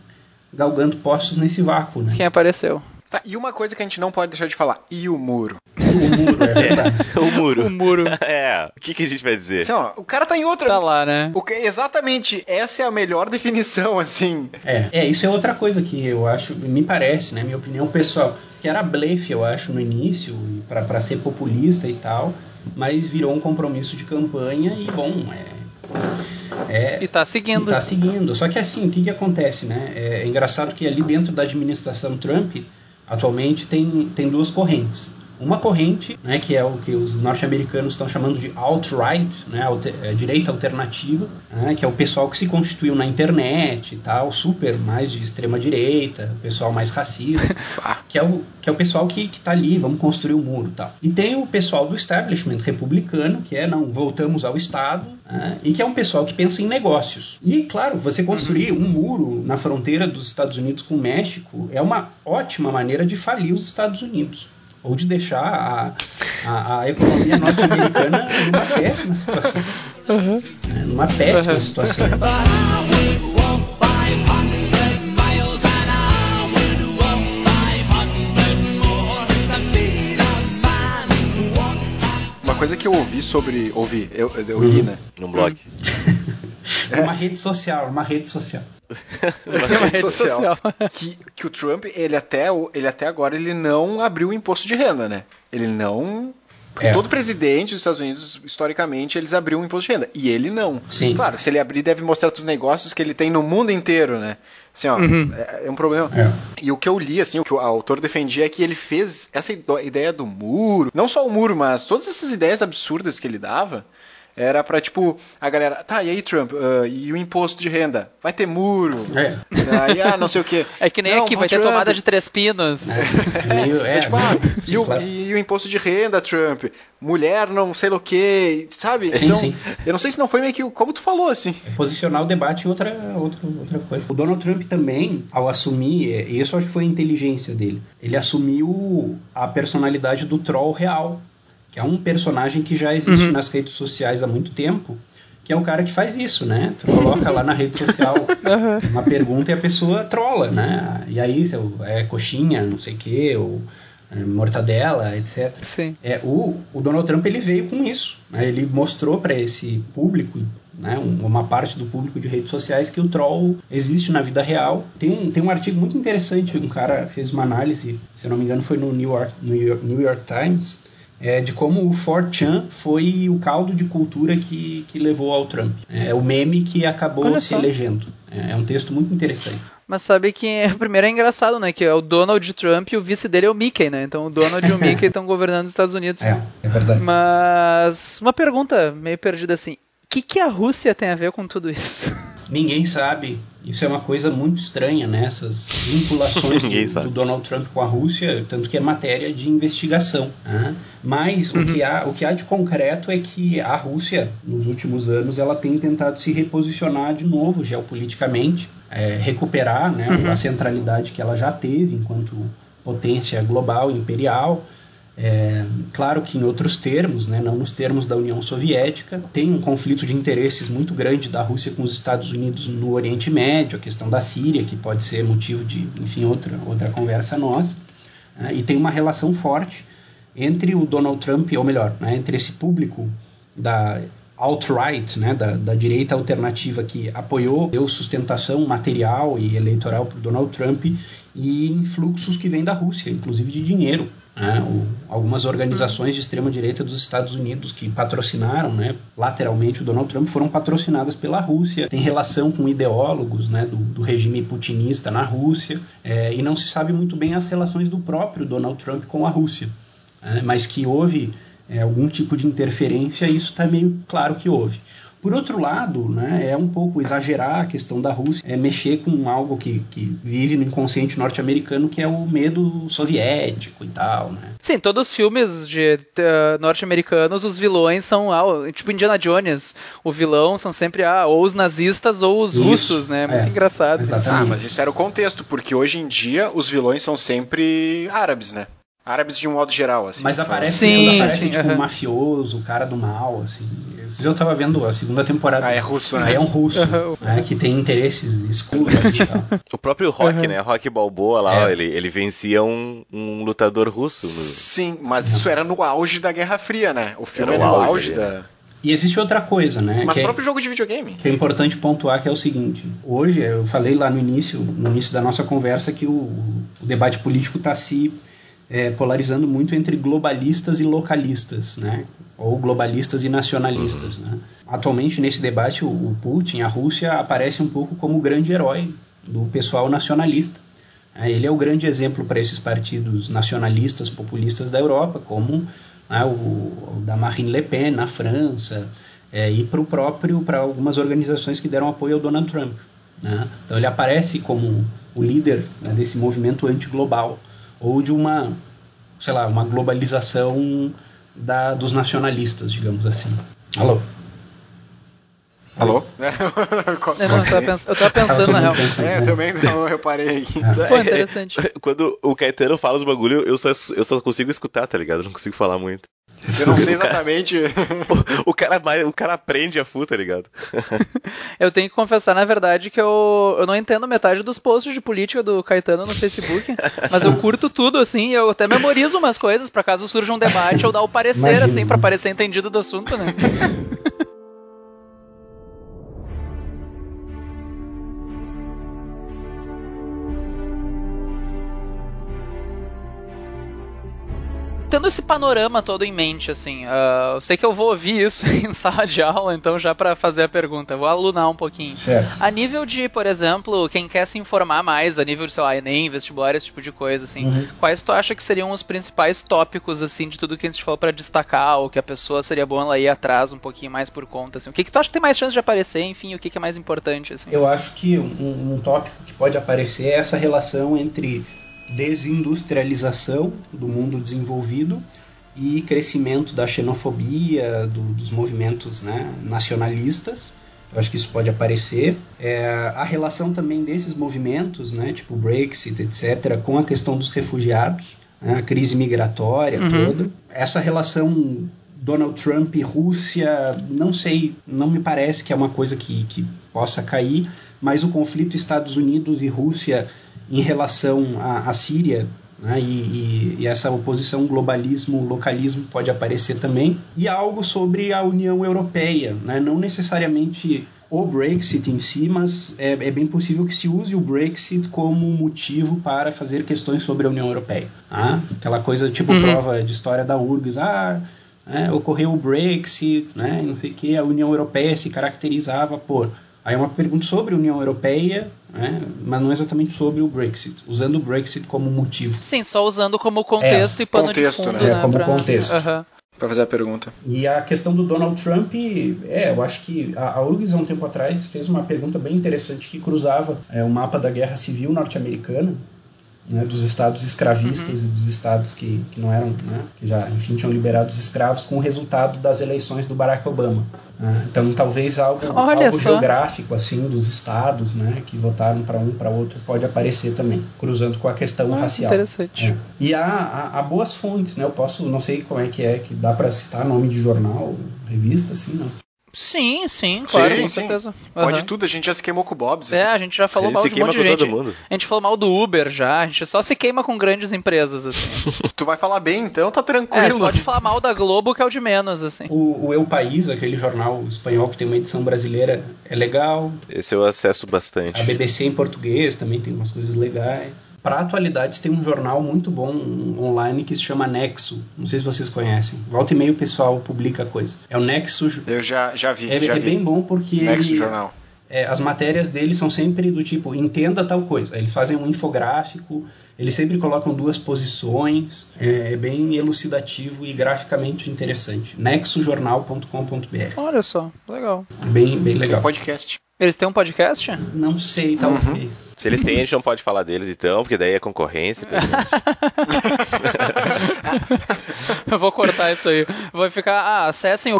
galgando postos nesse vácuo. Né? Quem apareceu? Tá, e uma coisa que a gente não pode deixar de falar, e o muro? O muro, é verdade. É, o muro. O muro. É, o que, que a gente vai dizer? Assim, ó, o cara tá em outra... Tá lá, né? O que, exatamente, essa é a melhor definição, assim. É, é, isso é outra coisa que eu acho, me parece, né, minha opinião pessoal, que era blefe, eu acho, no início, para ser populista e tal, mas virou um compromisso de campanha e, bom, é é, e está seguindo. Está seguindo. Só que assim, o que, que acontece, né? É, é engraçado que ali dentro da administração Trump, atualmente tem, tem duas correntes uma corrente, né, que é o que os norte-americanos estão chamando de alt-right, né, alter, é, direita alternativa, né, que é o pessoal que se constituiu na internet e tal, super mais de extrema direita, pessoal mais racista, que é o que é o pessoal que está ali, vamos construir o um muro, tal. E tem o pessoal do establishment republicano, que é não voltamos ao Estado, né, e que é um pessoal que pensa em negócios. E claro, você construir um muro na fronteira dos Estados Unidos com o México é uma ótima maneira de falir os Estados Unidos ou de deixar a, a, a economia norte-americana numa péssima situação. Uhum. Né? Numa péssima uhum. situação. Uma coisa que eu ouvi sobre. Ouvi, eu, eu li, uhum. né? Num blog. É. Uma rede social, uma rede social. uma rede social. que, que o Trump, ele até, ele até agora, ele não abriu o imposto de renda, né? Ele não porque é. todo presidente dos Estados Unidos, historicamente, eles abriam um imposto de renda. E ele não. Sim. Claro, se ele abrir, deve mostrar os negócios que ele tem no mundo inteiro, né? Assim, ó, uhum. é, é, um problema. É. E o que eu li, assim, o que o autor defendia é que ele fez essa ideia do muro, não só o muro, mas todas essas ideias absurdas que ele dava, era pra, tipo, a galera, tá, e aí, Trump, uh, e o imposto de renda? Vai ter muro? É. Aí, ah, não sei o quê. É que nem não, aqui, vai Trump. ter tomada de três pinos. É, é, é tipo, ah, sim, e, o, claro. e, o, imposto de renda, Trump? Mulher, não sei o quê, sabe? Sim, então, sim. eu não sei se não foi meio que como tu falou, assim. É posicionar o debate em outra, outra, outra coisa. O Donald Trump também, ao assumir, e isso acho que foi a inteligência dele, ele assumiu a personalidade do troll real que é um personagem que já existe uhum. nas redes sociais há muito tempo que é o cara que faz isso, né? Tu coloca lá na rede social uma pergunta e a pessoa trola, né? E aí, é coxinha, não sei o quê, ou é, mortadela, etc. Sim. É, o, o Donald Trump ele veio com isso. Né? Ele mostrou para esse público, né, uma parte do público de redes sociais, que o troll existe na vida real. Tem um, tem um artigo muito interessante, um cara fez uma análise, se eu não me engano foi no New York, New York, New York Times, é, de como o 4chan foi o caldo de cultura que, que levou ao Trump. É o meme que acabou Olha se só. elegendo. É, é um texto muito interessante. Mas sabe que primeiro é engraçado, né? Que é o Donald Trump e o vice dele é o Mickey, né? Então o Donald e o Mickey estão governando os Estados Unidos. É, é verdade. Mas uma pergunta meio perdida assim. O que, que a Rússia tem a ver com tudo isso? Ninguém sabe. Isso é uma coisa muito estranha, né? Essas vinculações do, do, Donald Trump com a Rússia, tanto que é matéria de investigação. Né? Mas uhum. o, que há, o que há de concreto é que a Rússia, nos últimos anos, ela tem tentado se reposicionar de novo geopoliticamente é, recuperar né, uhum. a centralidade que ela já teve enquanto potência global imperial. É, claro que em outros termos, né, não nos termos da União Soviética, tem um conflito de interesses muito grande da Rússia com os Estados Unidos no Oriente Médio, a questão da Síria, que pode ser motivo de, enfim, outra, outra conversa nossa, né, e tem uma relação forte entre o Donald Trump, ou melhor, né, entre esse público da alt-right, né, da, da, direita alternativa que apoiou, deu sustentação material e eleitoral para Donald Trump e influxos que vêm da Rússia, inclusive de dinheiro. Né, o, algumas organizações de extrema direita dos Estados Unidos que patrocinaram, né, lateralmente o Donald Trump, foram patrocinadas pela Rússia. Tem relação com ideólogos né, do, do regime putinista na Rússia é, e não se sabe muito bem as relações do próprio Donald Trump com a Rússia, é, mas que houve é, algum tipo de interferência, isso está meio claro que houve. Por outro lado, né, é um pouco exagerar a questão da Rússia, é mexer com algo que, que vive no inconsciente norte-americano, que é o medo soviético e tal, né? Sim, todos os filmes de uh, norte-americanos, os vilões são, ah, tipo Indiana Jones, o vilão são sempre ah, ou os nazistas ou os isso, russos, né? Muito é, engraçado. Exatamente. Ah, mas isso era o contexto, porque hoje em dia os vilões são sempre árabes, né? Árabes de um modo geral, assim. Mas aparece, sim, aparece sim, tipo, um mafioso, o cara do mal, assim. Eu tava vendo a segunda temporada. Ah, é russo, né? é um russo, né, que tem interesses escuros e tal. O próprio Rock, uhum. né? Rock Balboa lá, é. ele, ele vencia um, um lutador russo. No... Sim, mas isso era no auge da Guerra Fria, né? O filme era, no auge, auge da... E existe outra coisa, né? Mas o é próprio é, jogo de videogame. Que é importante pontuar que é o seguinte: hoje, eu falei lá no início, no início da nossa conversa, que o, o debate político está se é, polarizando muito entre globalistas e localistas, né? ou globalistas e nacionalistas. Uhum. Né? Atualmente, nesse debate, o Putin, a Rússia, aparece um pouco como o grande herói do pessoal nacionalista. É, ele é o grande exemplo para esses partidos nacionalistas, populistas da Europa, como né, o, o, da Marine Le Pen na França, é, e para o próprio, para algumas organizações que deram apoio ao Donald Trump. Né? Então ele aparece como o líder né, desse movimento antiglobal ou de uma, sei lá, uma globalização da, dos nacionalistas, digamos assim. Alô? Alô? eu, não, eu, tava eu tava pensando, na real. É, eu também não reparei aqui. É. Pô, interessante. Quando o Caetano fala os bagulho, eu só, eu só consigo escutar, tá ligado? Eu não consigo falar muito. Eu não sei exatamente. o, o, cara, o cara aprende a full, tá ligado? eu tenho que confessar, na verdade, que eu, eu não entendo metade dos posts de política do Caetano no Facebook, mas eu curto tudo, assim, eu até memorizo umas coisas para caso surja um debate ou dar o parecer, Imagina. assim, para parecer entendido do assunto, né? Tendo esse panorama todo em mente, assim, uh, eu sei que eu vou ouvir isso em sala de aula, então já para fazer a pergunta, vou alunar um pouquinho. Certo. A nível de, por exemplo, quem quer se informar mais, a nível de, sei lá, Enem, vestibular, esse tipo de coisa, assim, uhum. quais tu acha que seriam os principais tópicos, assim, de tudo que a gente falou para destacar, ou que a pessoa seria bom ela ir atrás um pouquinho mais por conta, assim, o que que tu acha que tem mais chance de aparecer, enfim, o que que é mais importante, assim? Eu acho que um, um tópico que pode aparecer é essa relação entre desindustrialização do mundo desenvolvido e crescimento da xenofobia, do, dos movimentos né, nacionalistas. Eu acho que isso pode aparecer. É, a relação também desses movimentos, né, tipo Brexit, etc., com a questão dos refugiados, né, a crise migratória uhum. toda. Essa relação Donald Trump e Rússia, não sei, não me parece que é uma coisa que, que possa cair, mas o conflito Estados Unidos e Rússia em relação à, Síria né, e, e, e, essa oposição globalismo-localismo pode aparecer também. E algo sobre a União Europeia, né, não necessariamente o Brexit em si, mas é, é, bem possível que se use o Brexit como motivo para fazer questões sobre a União Europeia. Ah, aquela coisa tipo uhum. prova de história da URGS, ah, é, ocorreu o Brexit, né, não sei o que, a União Europeia se caracterizava por Aí é uma pergunta sobre a União Europeia, né, mas não exatamente sobre o Brexit, usando o Brexit como motivo. Sim, só usando como contexto é, e pano contexto, de fundo, né? né? É, como pra... contexto. Uhum. Para fazer a pergunta. E a questão do Donald Trump, é, eu acho que a, a URGS, há um tempo atrás, fez uma pergunta bem interessante que cruzava é, o mapa da guerra civil norte-americana, né, dos estados escravistas uhum. e dos estados que, que não eram, né, que já, enfim, tinham liberado os escravos com o resultado das eleições do Barack Obama. Né. então, talvez algo, algo geográfico, assim, dos estados, né, que votaram para um para outro pode aparecer também, cruzando com a questão ah, racial. Interessante. É. E há, há, há, boas fontes, né, eu posso, não sei como é que é, que dá para citar nome de jornal, revista, assim, não. Sim, sim, claro, sim, com sim. certeza. Uhum. Pode tudo, a gente já se queimou com o Bob's. É, a gente já falou mal de um monte de gente. A gente falou mal do Uber já, a gente só se queima com grandes empresas, assim. tu vai falar bem, então tá tranquilo. É, pode falar mal da Globo, que é o de menos, assim. O, o Eu País, aquele jornal espanhol que tem uma edição brasileira, é legal. Esse eu acesso bastante. A BBC em português também tem umas coisas legais. Para atualidades tem um jornal muito bom online que se chama Nexo. Não sei se vocês conhecem. Volta e meio o pessoal publica coisa. É o Nexo. Eu já, já vi. É, já é vi. bem bom porque. Nexo ele, Jornal. É, as matérias dele são sempre do tipo entenda tal coisa. Eles fazem um infográfico, eles sempre colocam duas posições, é, é bem elucidativo e graficamente interessante. nexojornal.com.br. Olha só, legal. Bem, bem legal. Podcast. Eles têm um podcast? Não sei, talvez. Uhum. Se eles têm, a gente não pode falar deles então, porque daí é concorrência. Eu vou cortar isso aí. Vai ficar, ah, acessem o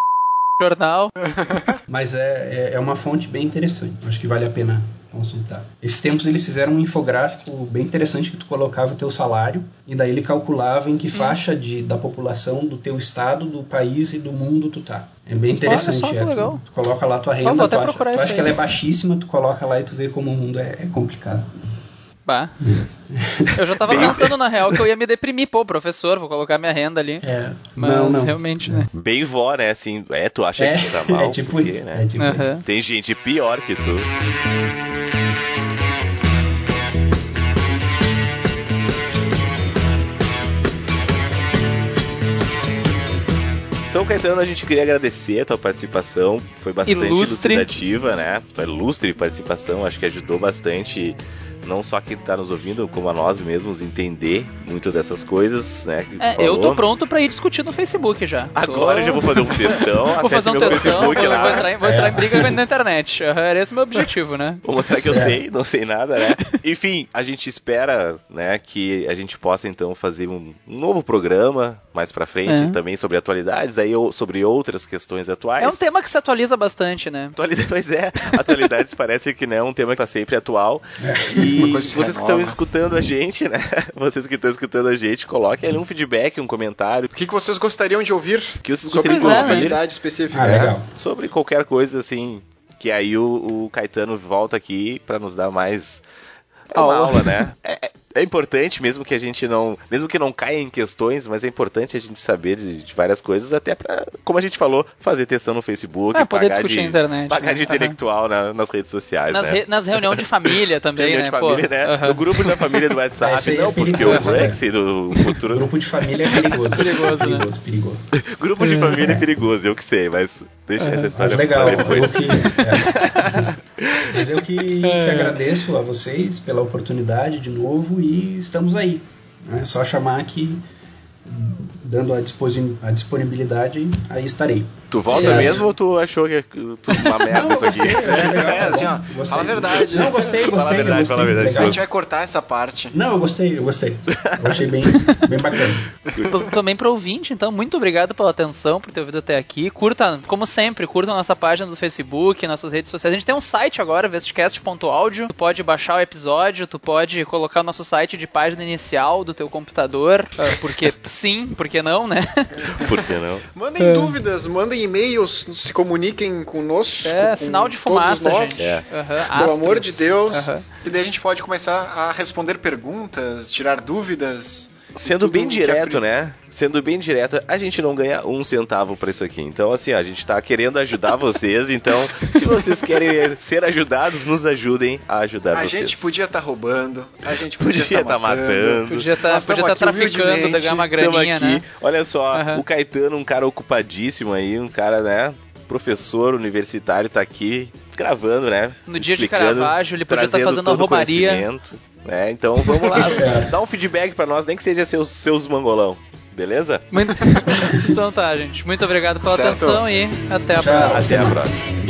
jornal. Mas é, é, é uma fonte bem interessante. Acho que vale a pena consultar. Esses tempos eles fizeram um infográfico bem interessante que tu colocava o teu salário e daí ele calculava em que hum. faixa de, da população do teu estado, do país e do mundo tu tá. É bem interessante. Olha só, é, legal. Tu, tu, coloca lá tua renda, tu acha, tu acha que ela é baixíssima, tu coloca lá e tu vê como o mundo é, é complicado. Bah. Eu já tava pensando na real que eu ia me deprimir, pô, professor, vou colocar minha renda ali. É. Mas não, não. realmente, né? Bem vó, né? Assim, é, tu acha é, que tu tá mal? É tipo porque, isso. Né? É tipo uhum. isso. Tem gente pior que tu. Então, Caetano, a gente queria agradecer a tua participação. Foi bastante ilustre. elucidativa, né? Tua ilustre participação, acho que ajudou bastante não só quem está nos ouvindo, como a nós mesmos entender muito dessas coisas, né? É, eu tô pronto para ir discutir no Facebook já. Agora tô... já vou fazer um textão, vou fazer um meu textão, Facebook vou, lá. vou, entrar, vou entrar em briga na internet. Era esse o meu objetivo, né? Vou mostrar que eu sei, não sei nada, né? Enfim, a gente espera, né, que a gente possa então fazer um, novo programa mais para frente é. também sobre atualidades, aí sobre outras questões atuais. É um tema que se atualiza bastante, né? Atualidades, pois é, atualidades parece que não é um tema que está sempre atual. É. E vocês que estão escutando a gente, né? Vocês que estão escutando a gente, coloquem ali um feedback, um comentário. O que, que vocês gostariam de ouvir? O que vocês sobre gostariam de uma ouvir? atualidade específica. Ah, legal. Sobre qualquer coisa assim. Que aí o, o Caetano volta aqui para nos dar mais é uma aula, né? É, é, importante, mesmo que a gente não. Mesmo que não caia em questões, mas é importante a gente saber de, de várias coisas, até pra, como a gente falou, fazer testão no Facebook, é, poder pagar discutir de, internet. pagar né? de intelectual uhum. na, nas redes sociais. Nas, né? re, nas reuniões de família também, Reunião né? de família, Pô, né? Uhum. No grupo da família do WhatsApp, não, porque o Brexit, o futuro. Grupo de família é perigoso. perigoso, perigoso, né? perigoso. grupo de família é perigoso, eu que sei, mas deixa essa história mas legal, depois. Eu que, é. Mas eu que, que agradeço a vocês pela oportunidade de novo e estamos aí. É só chamar aqui, dando a, disponibilidade, aí estarei. Tu volta É. mesmo ou tu achou que é tudo uma merda Não, isso aqui? gostei, É, tá assim, ó, gostei. fala a verdade. Não, gostei, Fala a gostei, verdade, gostei. fala a verdade. A legal. gente vai cortar essa parte. Não, eu gostei, eu gostei. Eu achei bem, bem bacana. Também para ouvinte, então, muito obrigado pela atenção, por ter ouvido até aqui. Curta, como sempre, curta a nossa página do Facebook, nossas redes sociais. A gente tem um site agora, vestcast.audio. Tu pode baixar o episódio, tu pode colocar o nosso site de página inicial do teu computador, ah, porque sim, porque que não, né? Por que não? Mandem é. dúvidas, mandem e-mails, se comuniquem conosco. É, sinal de fumaça, nós, gente. É. Uhum, Pelo amor de Deus. Uhum. E daí a gente pode começar a responder perguntas, tirar dúvidas. Sendo bem direto, né? Sendo bem direto, a gente não ganha um centavo para isso aqui. Então, assim, a gente tá querendo ajudar vocês. Então, se vocês querem ser ajudados, nos ajudem a ajudar a vocês. A gente podia estar tá roubando, a gente podia estar tá tá matando, podia tá, estar tá traficando, ganhar uma graninha, aqui. né? Olha só, uhum. o Caetano, um cara ocupadíssimo aí, um cara, né? Professor universitário, tá aqui gravando, né? No dia de Caravaggio, ele podia estar fazendo a romaria. É, então vamos lá, dá um feedback para nós, nem que seja seus, seus mangolão. Beleza? Muito... então tá, gente. Muito obrigado pela certo. atenção e até a Tchau. próxima. Até a próxima.